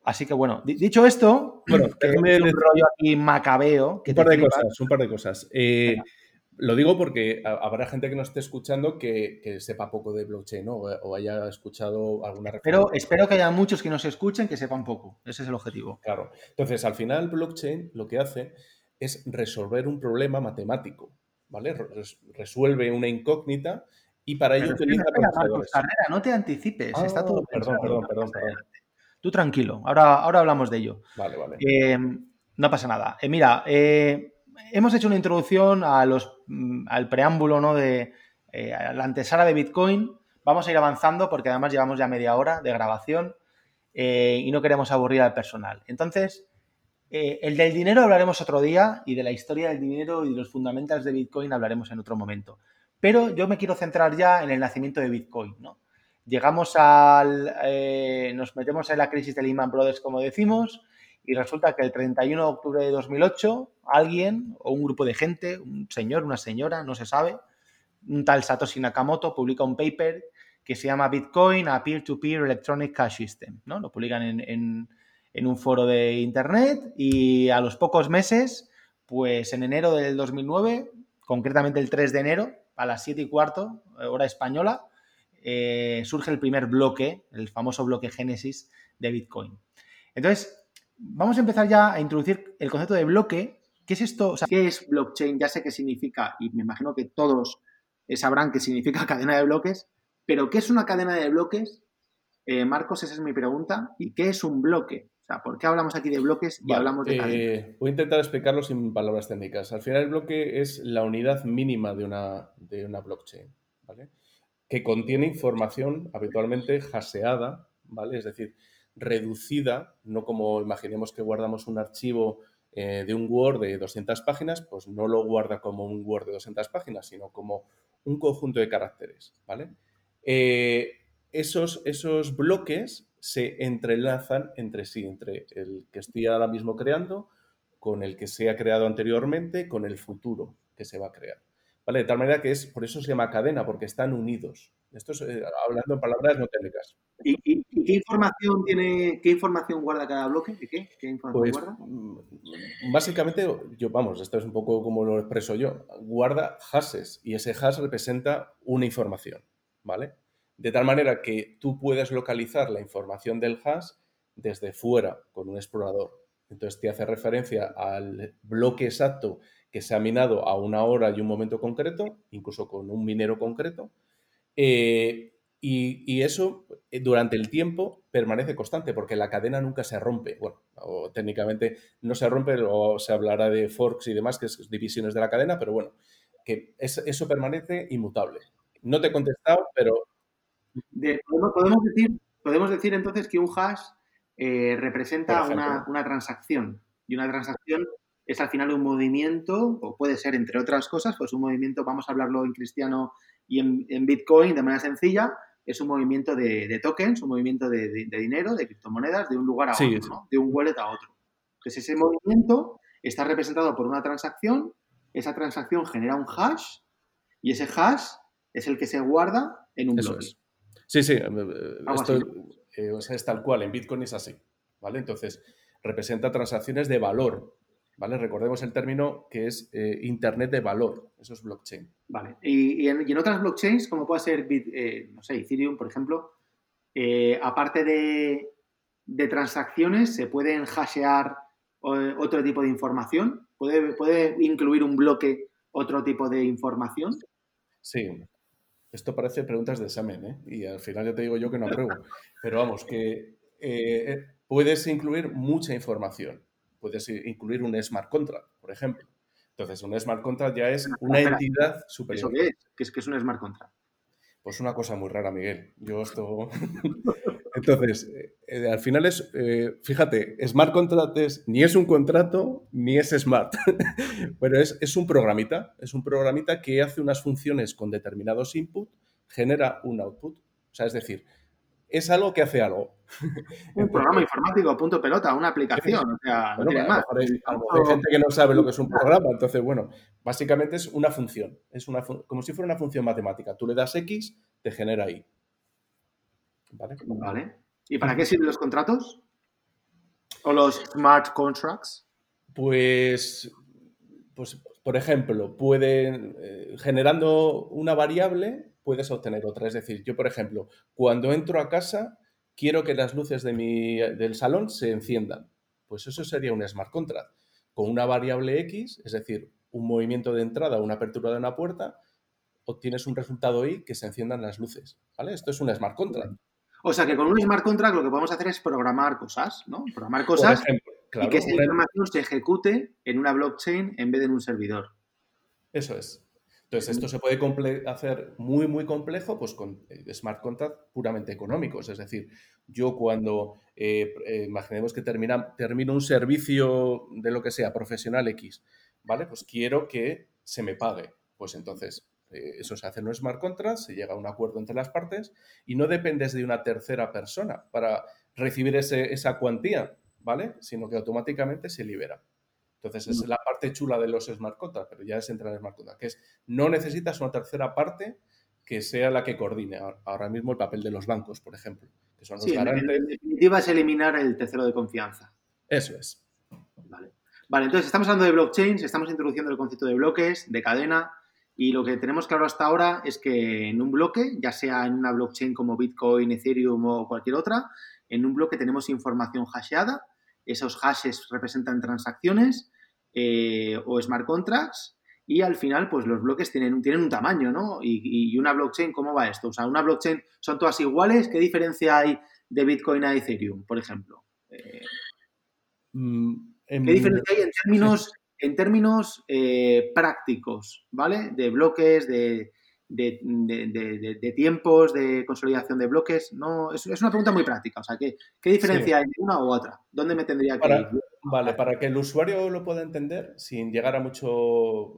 Así que bueno, dicho esto, bueno, un rollo aquí macabeo. Que un, par de cosas, un par de cosas, eh, lo digo porque habrá gente que nos esté escuchando que, que sepa poco de blockchain ¿no? o haya escuchado alguna referencia. Pero espero que haya muchos que nos escuchen que sepan poco. Ese es el objetivo. Claro. Entonces, al final, blockchain lo que hace es resolver un problema matemático. ¿vale? Resuelve una incógnita y para ello utiliza. Carrera, no te anticipes. Ah, está todo perdón, perdón, perdón, perdón. Tú tranquilo, ahora, ahora hablamos de ello. Vale, vale. Eh, no pasa nada. Eh, mira, eh, hemos hecho una introducción a los, mm, al preámbulo ¿no? de la antesala de Bitcoin. Vamos a ir avanzando porque además llevamos ya media hora de grabación y no queremos aburrir al personal. Entonces, el del dinero hablaremos otro día y de la historia del dinero y de los fundamentals de Bitcoin hablaremos en otro momento. Pero yo me quiero centrar ya en el nacimiento de Bitcoin, ¿no? llegamos al... Eh, nos metemos en la crisis de Lehman Brothers, como decimos, y resulta que el 31 de octubre de 2008 alguien o un grupo de gente, un señor, una señora, no se sabe, un tal Satoshi Nakamoto publica un paper que se llama Bitcoin a Peer-to-Peer -peer Electronic Cash System. ¿no? Lo publican en, en, un foro de Internet y a los pocos meses, pues en enero del 2009, concretamente el 3 de enero, a las 7 y cuarto, hora española, eh, surge el primer bloque, el famoso bloque Génesis de Bitcoin. Entonces, vamos a empezar ya a introducir el concepto de bloque. ¿Qué es esto? O sea, ¿qué es blockchain? Ya sé qué significa y me imagino que todos sabrán qué significa cadena de bloques, pero ¿qué es una cadena de bloques? Eh, Marcos, esa es mi pregunta. ¿Y qué es un bloque? O sea, ¿por qué hablamos aquí de bloques y vale, hablamos de cadena? Eh, voy a intentar explicarlo sin palabras técnicas. Al final, el bloque es la unidad mínima de una, de una blockchain. ¿vale? que contiene información habitualmente haseada, ¿vale? Es decir, reducida, no como imaginemos que guardamos un archivo eh, de un Word de 200 páginas, pues no lo guarda como un Word de 200 páginas, sino como un conjunto de caracteres, ¿vale? Eh, esos, esos bloques se entrelazan entre sí, entre el que estoy ahora mismo creando, con el que se ha creado anteriormente, con el futuro que se va a crear. ¿Vale? De tal manera que es, por eso se llama cadena, porque están unidos. Esto es eh, hablando en palabras no técnicas. ¿Y, y, y qué información tiene, qué información guarda cada bloque? ¿De qué? ¿Qué información pues, guarda? Básicamente, yo, vamos, esto es un poco como lo expreso yo, guarda hashes y ese hash representa una información, ¿vale? De tal manera que tú puedes localizar la información del hash desde fuera con un explorador. Entonces te hace referencia al bloque exacto que se ha minado a una hora y un momento concreto, incluso con un minero concreto, eh, Y, eso eh, durante el tiempo permanece constante porque la cadena nunca se rompe. Bueno, o técnicamente no se rompe o se hablará de forks y demás, que es divisiones de la cadena, pero bueno, que eso permanece inmutable. No te he contestado, pero... podemos, decir, podemos decir entonces que un hash eh, representa una, transacción y una transacción es al final un movimiento, o puede ser entre otras cosas, pues un movimiento, vamos a hablarlo en cristiano y en Bitcoin de manera sencilla, es un movimiento de, tokens, un movimiento de, dinero, de criptomonedas, de un lugar a otro, de un wallet a otro. Entonces, ese movimiento está representado por una transacción, esa transacción genera un hash y ese hash es el que se guarda en un bloque. Sí, sí, eh, esto eh, es tal cual, en Bitcoin es así, ¿vale? Entonces, representa transacciones de valor, ¿vale? Recordemos el término que es eh, Internet de valor, eso es blockchain. Vale, y, en, otras blockchains, como puede ser, eh, no sé, Ethereum, por ejemplo, eh, aparte de, transacciones, ¿se pueden hashear otro tipo de información? ¿Puede, ¿Puede incluir un bloque otro tipo de información? Sí, esto parece preguntas de examen, ¿eh? Y al final ya te digo yo que no apruebo. Pero vamos, que puedes incluir mucha información puedes incluir un smart contract, por ejemplo. Entonces, un smart contract ya es una entidad superior. ¿Eso qué es? ¿Qué es, un smart contract? Pues una cosa muy rara, Miguel. Yo esto... Entonces, eh, al final es, eh, fíjate, smart contract es, ni es un contrato ni es smart, pero es, es, un programita, es un programita que hace unas funciones con determinados input, genera un output. O sea, es decir, es algo que hace algo. Un programa informático, punto pelota, una aplicación, o sea, no tiene más. Hay, gente que no sabe lo que es un programa, entonces, bueno, básicamente es una función, es una como si fuera una función matemática. Tú le das X, te genera Y. ¿Vale? Vale. ¿Y para qué sirven los contratos? ¿O los smart contracts? Pues, pues por ejemplo, pueden, eh, generando una variable, puedes obtener otra. Es decir, yo, por ejemplo, cuando entro a casa, quiero que las luces de mi, del salón se enciendan. Pues eso sería un smart contract. Con una variable X, es decir, un movimiento de entrada o una apertura de una puerta, obtienes un resultado Y que se enciendan las luces. ¿Vale? Esto es un smart contract. O sea que con un smart contract lo que podemos hacer es programar cosas, ¿no? Programar cosas y que esa información se ejecute en una blockchain en vez de en un servidor. Eso es. Entonces, esto se puede hacer muy, muy complejo pues con eh, smart contract puramente económicos. Es decir, yo cuando, eh, eh, imaginemos que termina, termino un servicio de lo que sea, profesional X, ¿vale? Pues quiero que se me pague. Pues entonces, eso se hace en un smart contract, se llega a un acuerdo entre las partes y no dependes de una tercera persona para recibir esa cuantía, ¿vale? Sino que automáticamente se libera. Entonces, es la parte chula de los smart contracts, pero ya es entrar en smart contracts, que es no necesitas una tercera parte que sea la que coordine ahora mismo el papel de los bancos, por ejemplo, que son los garantes. En definitiva es eliminar el tercero de confianza. Eso es. Vale. Vale, entonces estamos hablando de blockchains, estamos introduciendo el concepto de bloques, de cadena, y lo que tenemos claro hasta ahora es que en un bloque, ya sea en una blockchain como Bitcoin, Ethereum o cualquier otra, en un bloque tenemos información hasheada, esos hashes representan transacciones eh, o smart contracts y al final pues los bloques tienen, tienen un tamaño, ¿no? Y, una blockchain, ¿cómo va esto? O sea, una blockchain son todas iguales, ¿qué diferencia hay de Bitcoin a Ethereum, por ejemplo? Eh, mm, ¿Qué diferencia hay en términos, en términos eh, prácticos, ¿vale? De bloques, de, de, tiempos, de consolidación de bloques. No, es, una pregunta muy práctica. O sea, ¿qué, qué diferencia hay entre una u otra? ¿Dónde me tendría que ir? Vale, para que el usuario lo pueda entender, sin llegar a mucho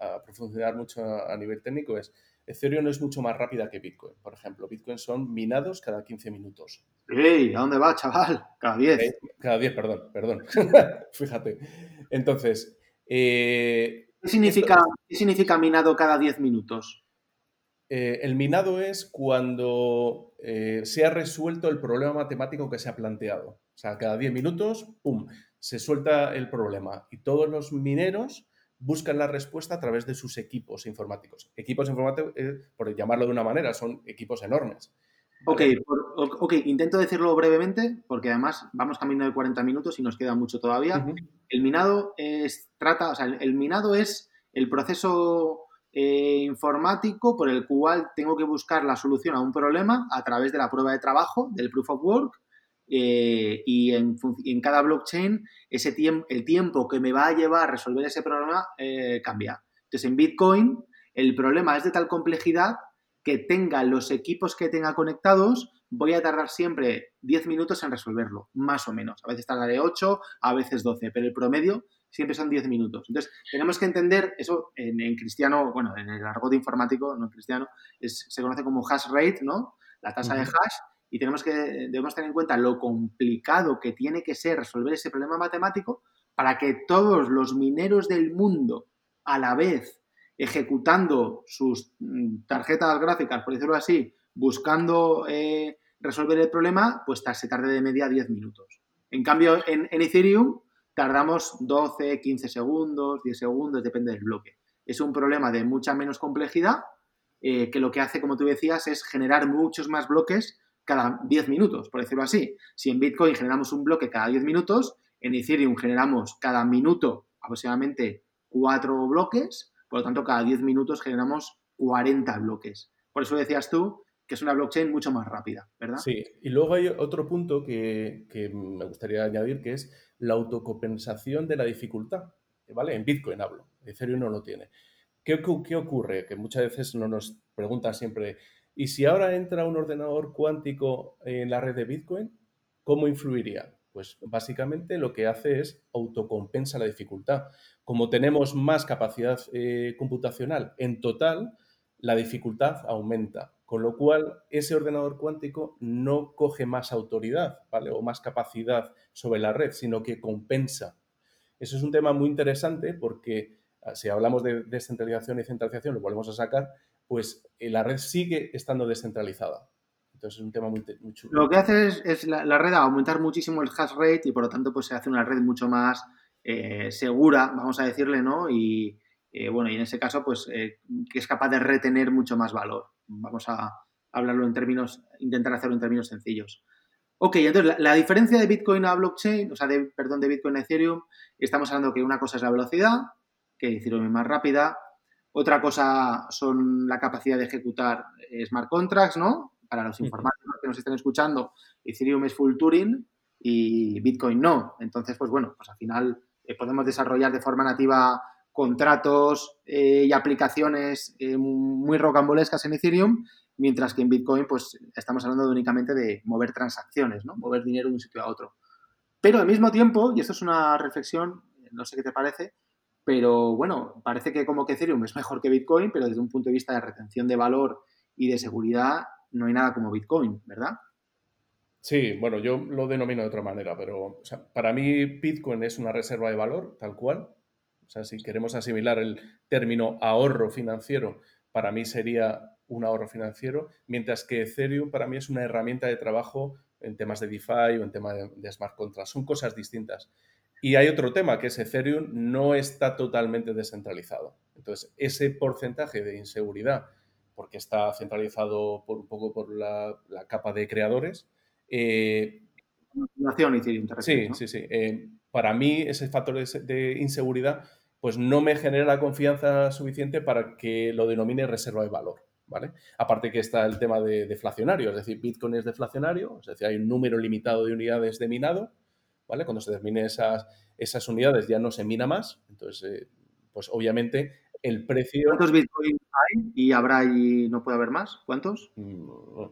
a profundizar mucho a, nivel técnico, es Ethereum es mucho más rápida que Bitcoin. Por ejemplo, Bitcoin son minados cada 15 minutos. ¡Ey! ¿A dónde va, chaval? Cada 10. Cada 10, perdón, perdón. Fíjate. Entonces. Eh, ¿Qué, significa, ¿Qué significa minado cada 10 minutos? Eh, el minado es cuando eh, se ha resuelto el problema matemático que se ha planteado. O sea, cada 10 minutos, ¡pum!, se suelta el problema y todos los mineros buscan la respuesta a través de sus equipos informáticos. Equipos informáticos, eh, por llamarlo de una manera, son equipos enormes. Ok, intento decirlo brevemente porque además vamos camino de 40 minutos y nos queda mucho todavía. El minado es, trata, o sea, el minado es el proceso eh, informático por el cual tengo que buscar la solución a un problema a través de la prueba de trabajo, del proof of work, eh, y en, cada blockchain ese el tiempo que me va a llevar a resolver ese problema eh, cambia. Entonces, en Bitcoin el problema es de tal complejidad que tenga los equipos que tenga conectados, voy a tardar siempre 10 minutos en resolverlo, más o menos. A veces tardaré 8, a veces 12, pero el promedio siempre son 10 minutos. Entonces, tenemos que entender eso en, cristiano, bueno, en el argot informático, no en cristiano, se conoce como hash rate, ¿no? La tasa de hash, y tenemos que, debemos tener en cuenta lo complicado que tiene que ser resolver ese problema matemático para que todos los mineros del mundo a la vez ejecutando sus mm, tarjetas gráficas, por decirlo así, buscando eh, resolver el problema, pues se tarde de media 10 minutos. En cambio, en, Ethereum tardamos 12, 15 segundos, 10 segundos, depende del bloque. Es un problema de mucha menos complejidad eh, que lo que hace, como tú decías, es generar muchos más bloques cada 10 minutos, por decirlo así. Si en Bitcoin generamos un bloque cada 10 minutos, en Ethereum generamos cada minuto aproximadamente 4 bloques, por lo tanto cada 10 minutos generamos 40 bloques. Por eso decías tú que es una blockchain mucho más rápida, ¿verdad? Sí, y luego hay otro punto que, me gustaría añadir, que es la autocompensación de la dificultad, ¿vale? En Bitcoin hablo, Ethereum no lo tiene. ¿Qué, ¿Qué, ocurre? Que muchas veces no nos preguntan siempre, y si ahora entra un ordenador cuántico en la red de Bitcoin, ¿cómo influiría? Pues básicamente lo que hace es autocompensa la dificultad. Como tenemos más capacidad eh, computacional en total, la dificultad aumenta. Con lo cual, ese ordenador cuántico no coge más autoridad, ¿vale? O más capacidad sobre la red, sino que compensa. Eso es un tema muy interesante porque ah, si hablamos de descentralización y centralización, lo volvemos a sacar, pues eh, la red sigue estando descentralizada. Entonces es un tema muy, chulo. Lo que hace es, la, red aumentar muchísimo el hash rate y por lo tanto pues se hace una red mucho más eh, segura, vamos a decirle, ¿no? Y eh, bueno, y en ese caso pues que es capaz de retener mucho más valor. Vamos a hablarlo en términos, intentar hacerlo en términos sencillos. Ok, entonces la, diferencia de Bitcoin a blockchain, o sea, de, perdón, de Bitcoin a Ethereum, estamos hablando que una cosa es la velocidad, que Ethereum es más rápida, otra cosa son la capacidad de ejecutar eh, smart contracts, ¿no? Para los informáticos que nos estén escuchando, Ethereum es full Turing y Bitcoin no. Entonces, pues bueno, pues al final eh, podemos desarrollar de forma nativa contratos eh, y aplicaciones muy rocambolescas en Ethereum, mientras que en Bitcoin, pues estamos hablando únicamente de mover transacciones, ¿no? Mover dinero de un sitio a otro. Pero al mismo tiempo, y esto es una reflexión, no sé qué te parece, pero bueno, parece que como que Ethereum es mejor que Bitcoin, pero desde un punto de vista de retención de valor y de seguridad no hay nada como Bitcoin, ¿verdad? Sí, bueno, yo lo denomino de otra manera, pero para mí Bitcoin es una reserva de valor, tal cual. O sea, si queremos asimilar el término ahorro financiero, para mí sería un ahorro financiero, mientras que Ethereum para mí es una herramienta de trabajo en temas de DeFi o en temas de, de smart contracts. Son cosas distintas. Y hay otro tema, que es Ethereum no está totalmente descentralizado. Entonces, ese porcentaje de inseguridad, porque está centralizado por un poco por la, capa de creadores. Eh, Ethereum, Sí, sí, sí. Eh, para mí, ese factor de, inseguridad, pues no me genera la confianza suficiente para que lo denomine reserva de valor. ¿Vale? Aparte que está el tema de deflacionario, es decir, Bitcoin es deflacionario, es decir, hay un número limitado de unidades de minado, cuando se terminen esas, esas unidades ya no se mina más, entonces, eh, pues obviamente el precio... ¿Cuántos Bitcoin hay y habrá y no puede haber más? ¿Cuántos? Mm,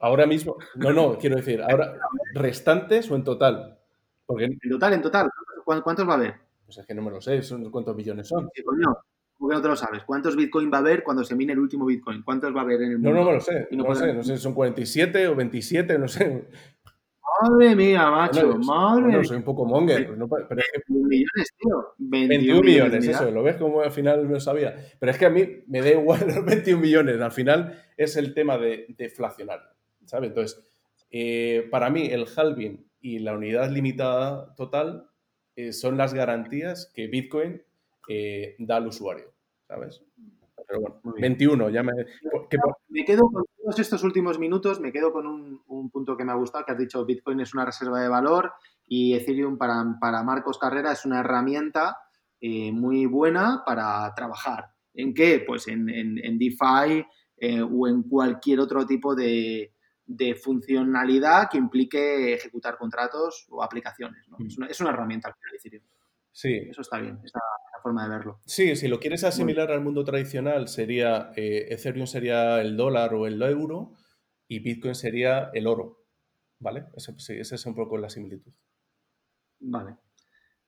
ahora mismo, no, no, quiero decir, ahora restantes o en total. Porque... En total, en total, ¿cuántos va a haber? Pues es que no me lo sé, son cuántos billones son. ¿Cómo que no te lo sabes? ¿Cuántos Bitcoin va a haber cuando se mine el último Bitcoin? ¿Cuántos va a haber en el mundo? No, no me lo sé. No, no, sé, no sé, son 47 o 27, no sé. Madre mía, macho, madre No, soy un poco monger. No, pero es que, millones, tío. 21, millones, eso, lo ves como al final no sabía. Pero es que a mí me da igual los 21 millones, al final es el tema de deflacionario, ¿sabes? Entonces, eh, para mí el halving y la unidad limitada total eh, son las garantías que Bitcoin eh, da al usuario, ¿sabes? Pero bueno, 21, ya me... Me quedo con todos estos últimos minutos, me quedo con un, punto que me ha gustado, que has dicho, Bitcoin es una reserva de valor y Ethereum para, para Marcos Carrera es una herramienta eh, muy buena para trabajar. ¿En qué? Pues en, DeFi eh, o en cualquier otro tipo de, funcionalidad que implique ejecutar contratos o aplicaciones. ¿no? Mm. Es, una, herramienta al final Sí. Eso está bien, esa, forma de verlo. Sí, si lo quieres asimilar al mundo tradicional, sería eh, Ethereum sería el dólar o el euro y Bitcoin sería el oro. ¿Vale? Esa es un poco la similitud. Vale.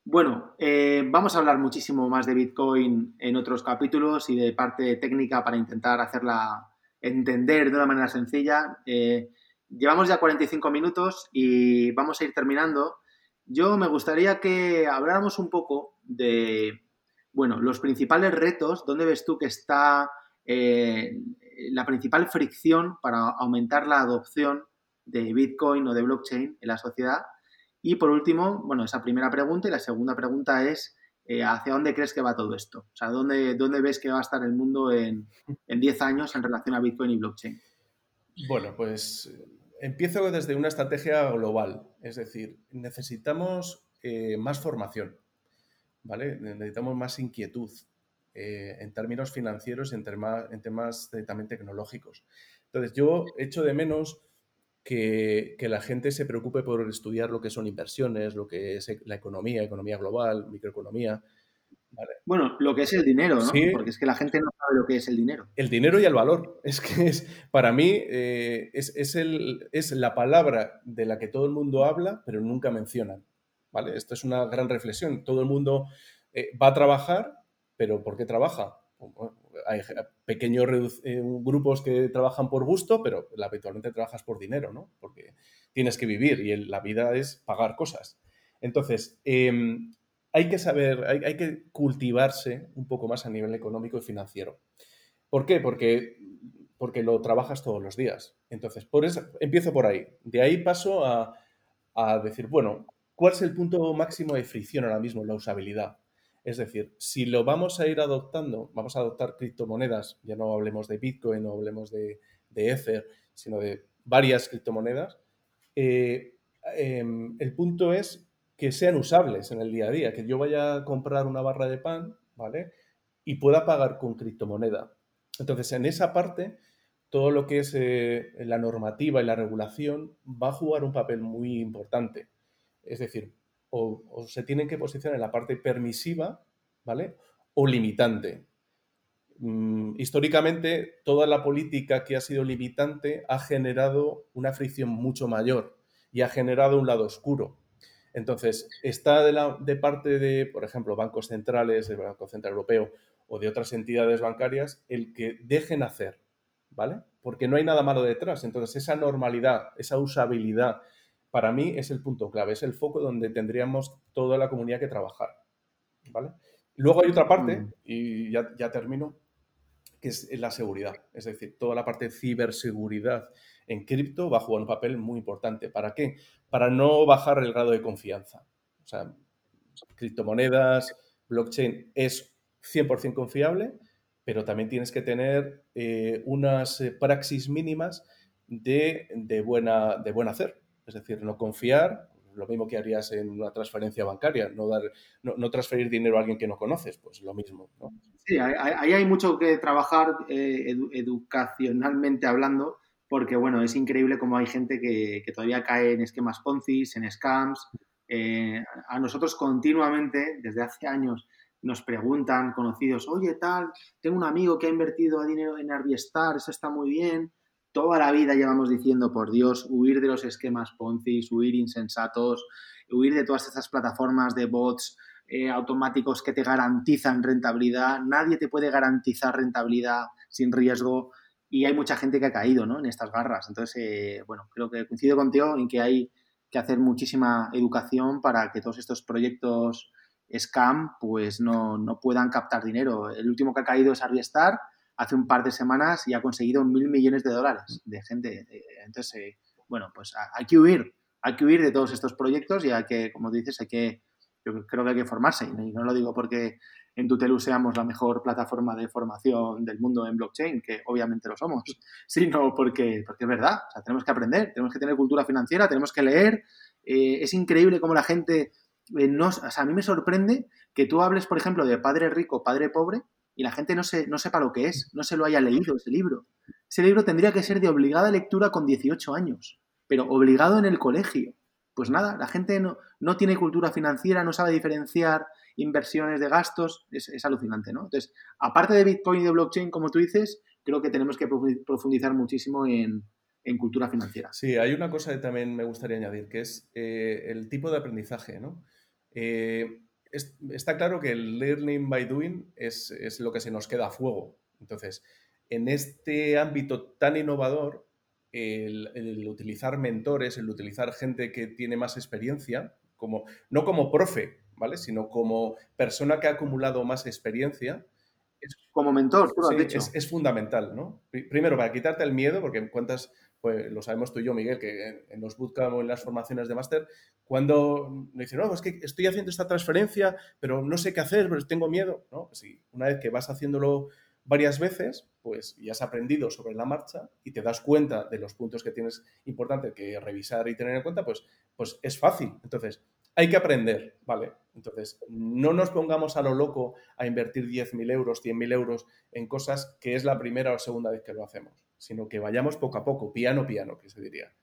Bueno, eh, vamos a hablar muchísimo más de Bitcoin en otros capítulos y de parte técnica para intentar hacerla entender de una manera sencilla. Eh, llevamos ya 45 minutos y vamos a ir terminando. Yo me gustaría que habláramos un poco de, bueno, los principales retos, dónde ves tú que está eh, la principal fricción para aumentar la adopción de Bitcoin o de blockchain en la sociedad y por último, bueno, esa primera pregunta y la segunda pregunta es, eh, ¿hacia dónde crees que va todo esto? O sea, ¿dónde, dónde ves que va a estar el mundo en, 10 años en relación a Bitcoin y blockchain? Bueno, pues empiezo desde una estrategia global, es decir, necesitamos eh, más formación, ¿vale? Necesitamos más inquietud eh, en términos financieros y en, en temas también tecnológicos. Entonces, yo echo de menos que, la gente se preocupe por estudiar lo que son inversiones, lo que es la economía, economía global, microeconomía. Bueno, lo que es el dinero, ¿no? Porque es que la gente no sabe lo que es el dinero. El dinero y el valor. Es que es, para mí, eh, es, el, es la palabra de la que todo el mundo habla, pero nunca mencionan. ¿Vale? Esto es una gran reflexión. Todo el mundo eh, va a trabajar, pero ¿por qué trabaja? Hay pequeños eh, grupos que trabajan por gusto, pero habitualmente trabajas por dinero, ¿no? Porque tienes que vivir y la vida es pagar cosas. Entonces, em, hay que saber, hay, que cultivarse un poco más a nivel económico y financiero. ¿Por qué? Porque, porque lo trabajas todos los días. Entonces, por eso, empiezo por ahí. De ahí paso a, a decir, bueno, ¿cuál es el punto máximo de fricción ahora mismo? La usabilidad. Es decir, si lo vamos a ir adoptando, vamos a adoptar criptomonedas, ya no hablemos de Bitcoin, no hablemos de, Ether, sino de varias criptomonedas, eh, em, el punto es que sean usables en el día a día, que yo vaya a comprar una barra de pan, ¿vale? Y pueda pagar con criptomoneda. Entonces, en esa parte, todo lo que es eh, la normativa y la regulación va a jugar un papel muy importante. Es decir, o, se tienen que posicionar en la parte permisiva, ¿vale? O limitante. Mm, históricamente, toda la política que ha sido limitante ha generado una fricción mucho mayor y ha generado un lado oscuro. Entonces, está de, de parte de, por ejemplo, bancos centrales, del Banco Central Europeo o de otras entidades bancarias, el que dejen hacer, ¿vale? Porque no hay nada malo detrás. Entonces, esa normalidad, esa usabilidad, para mí es el punto clave, es el foco donde tendríamos toda la comunidad que trabajar. ¿vale? Luego hay otra parte, mm. y ya, termino, que es la seguridad. Es decir, toda la parte de ciberseguridad en cripto va a jugar un papel muy importante. ¿Para qué? Para no bajar el grado de confianza. O sea, criptomonedas, blockchain es 100% confiable, pero también tienes que tener eh, unas eh, praxis mínimas de, de, buena, de buen hacer. Es decir, no confiar, lo mismo que harías en una transferencia bancaria, no, dar, no, transferir dinero a alguien que no conoces, pues lo mismo. Sí, ahí hay mucho que trabajar eh, educacionalmente hablando, porque bueno, es increíble cómo hay gente que, todavía cae en esquemas Ponzi, en scams. Eh, a nosotros continuamente, desde hace años, nos preguntan conocidos, oye, tal, tengo un amigo que ha invertido dinero en Airbstar, eso está muy bien, toda la vida llevamos diciendo, por Dios, huir de los esquemas Ponzi, huir insensatos, huir de todas estas plataformas de bots eh, automáticos que te garantizan rentabilidad. Nadie te puede garantizar rentabilidad sin riesgo y hay mucha gente que ha caído ¿no? en estas garras. Entonces, eh, bueno, creo que coincido contigo en que hay que hacer muchísima educación para que todos estos proyectos scam pues no, no puedan captar dinero. El último que ha caído es Arviestar hace un par de semanas y ha conseguido mil millones de dólares de gente. Entonces, eh, bueno, pues hay que huir, hay que huir de todos estos proyectos y hay que, como dices, hay que, yo creo que hay que formarse. Y no lo digo porque en Tutelu seamos la mejor plataforma de formación del mundo en blockchain, que obviamente lo somos, sino porque, porque es verdad. Tenemos que aprender, tenemos que tener cultura financiera, tenemos que leer. Eh, es increíble cómo la gente... Eh, no, o sea, a mí me sorprende que tú hables, por ejemplo, de padre rico, padre pobre, y la gente no, se, no sepa lo que es, no se lo haya leído ese libro. Ese libro tendría que ser de obligada lectura con 18 años, pero obligado en el colegio. Pues nada, la gente no, no tiene cultura financiera, no sabe diferenciar inversiones de gastos, es, alucinante, ¿no? Entonces, aparte de Bitcoin y de blockchain, como tú dices, creo que tenemos que profundizar muchísimo en, cultura financiera. Sí, hay una cosa que también me gustaría añadir, que es eh, el tipo de aprendizaje, ¿no? Eh, está claro que el learning by doing es, lo que se nos queda a fuego. Entonces, en este ámbito tan innovador, el, utilizar mentores, el utilizar gente que tiene más experiencia, como, no como profe, ¿vale? Sino como persona que ha acumulado más experiencia. Es, como mentor, tú lo has dicho. Es, fundamental, ¿no? Primero, para quitarte el miedo, porque en cuentas, pues lo sabemos tú y yo, Miguel, que en los bootcamp o en las formaciones de máster, cuando me dicen, no, es que estoy haciendo esta transferencia, pero no sé qué hacer, pero tengo miedo, ¿no? Pues una vez que vas haciéndolo varias veces, pues ya has aprendido sobre la marcha y te das cuenta de los puntos que tienes importante que revisar y tener en cuenta, pues, pues es fácil. Entonces, hay que aprender, ¿vale? Entonces, no nos pongamos a lo loco a invertir 10.000 euros, 100.000 euros en cosas que es la primera o segunda vez que lo hacemos, sino que vayamos poco a poco, piano, piano, que se diría.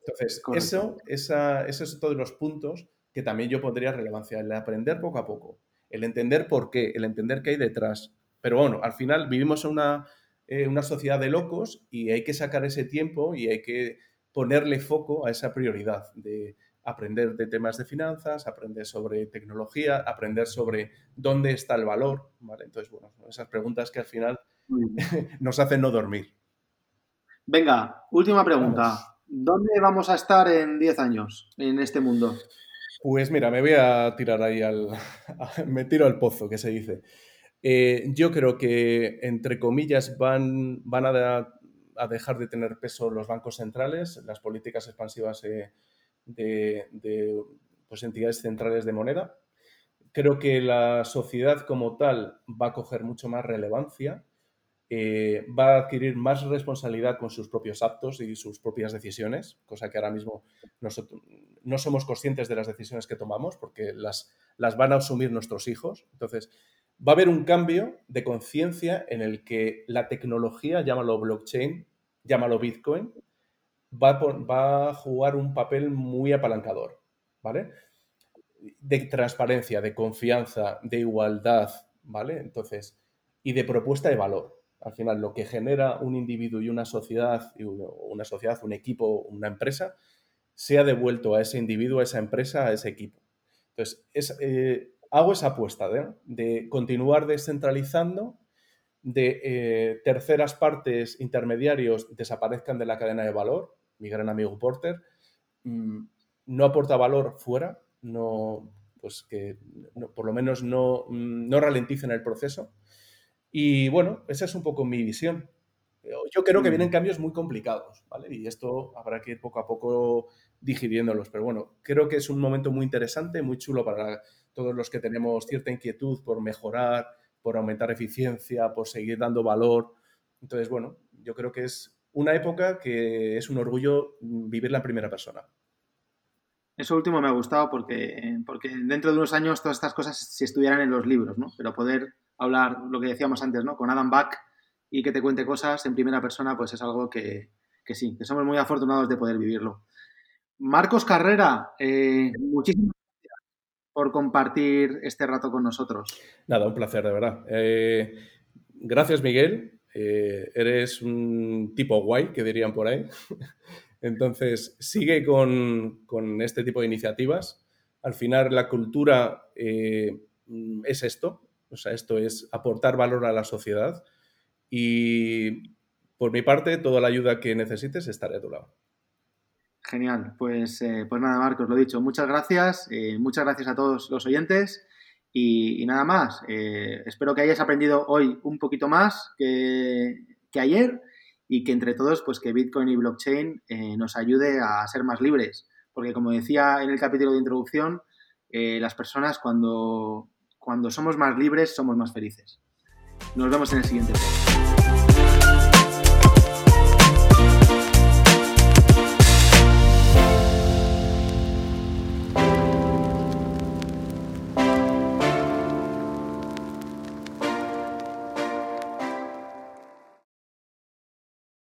Entonces, eso, esa, esos son todos los puntos que también yo pondría relevancia, el aprender poco a poco, el entender por qué, el entender qué hay detrás. Pero bueno, al final vivimos en una, eh, una sociedad de locos y hay que sacar ese tiempo y hay que ponerle foco a esa prioridad de aprender de temas de finanzas, aprender sobre tecnología, aprender sobre dónde está el valor, ¿vale? Entonces, bueno, esas preguntas que al final nos hacen no dormir. Venga, última pregunta. ¿Dónde vamos a estar en 10 años en este mundo? Pues mira, me voy a tirar ahí al... me tiro al pozo, que se dice. Eh, yo creo que, entre comillas, van, van a, dejar de tener peso los bancos centrales, las políticas expansivas eh, de, pues, entidades centrales de moneda. Creo que la sociedad como tal va a coger mucho más relevancia, eh, va a adquirir más responsabilidad con sus propios actos y sus propias decisiones, cosa que ahora mismo no somos conscientes de las decisiones que tomamos porque las, las van a asumir nuestros hijos. Entonces, va a haber un cambio de conciencia en el que la tecnología, llámalo blockchain, llámalo Bitcoin, va a, jugar un papel muy apalancador, ¿vale? De transparencia, de confianza, de igualdad, ¿vale? Entonces, y de propuesta de valor. Al final, lo que genera un individuo y una sociedad, una sociedad, un equipo, una empresa, sea devuelto a ese individuo, a esa empresa, a ese equipo. Entonces, eh, hago esa apuesta de continuar descentralizando, de eh, terceras partes intermediarios desaparezcan de la cadena de valor mi gran amigo Porter, mm, no aporta valor fuera, no, pues que por lo menos no, mm, no ralenticen el proceso. Y bueno, esa es un poco mi visión. Yo creo que vienen mm. cambios muy complicados, ¿vale? Y esto habrá que ir poco a poco digiriéndolos. Pero bueno, creo que es un momento muy interesante, muy chulo para todos los que tenemos cierta inquietud por mejorar, por aumentar eficiencia, por seguir dando valor. Entonces, bueno, yo creo que es una época que es un orgullo vivirla en primera persona. Eso último me ha gustado porque, porque dentro de unos años todas estas cosas se estudiarán en los libros, ¿no? Pero poder hablar, lo que decíamos antes, ¿no? Con Adam Back y que te cuente cosas en primera persona, pues es algo que, sí, que somos muy afortunados de poder vivirlo. Marcos Carrera, eh, muchísimas gracias por compartir este rato con nosotros. Nada, un placer, de verdad. Eh, gracias, Miguel. Eh, eres un tipo guay, que dirían por ahí. Entonces, sigue con, este tipo de iniciativas. Al final, la cultura es esto, o sea, esto es aportar valor a la sociedad y por mi parte, toda la ayuda que necesites estaré a tu lado. Genial, pues, eh, pues nada, Marcos, lo dicho, muchas gracias, muchas gracias a todos los oyentes. Y, nada más, eh, espero que hayas aprendido hoy un poquito más que, ayer y que entre todos, pues que Bitcoin y blockchain eh, nos ayude a ser más libres. Porque como decía en el capítulo de introducción, eh, las personas cuando, cuando somos más libres somos más felices. Nos vemos en el siguiente.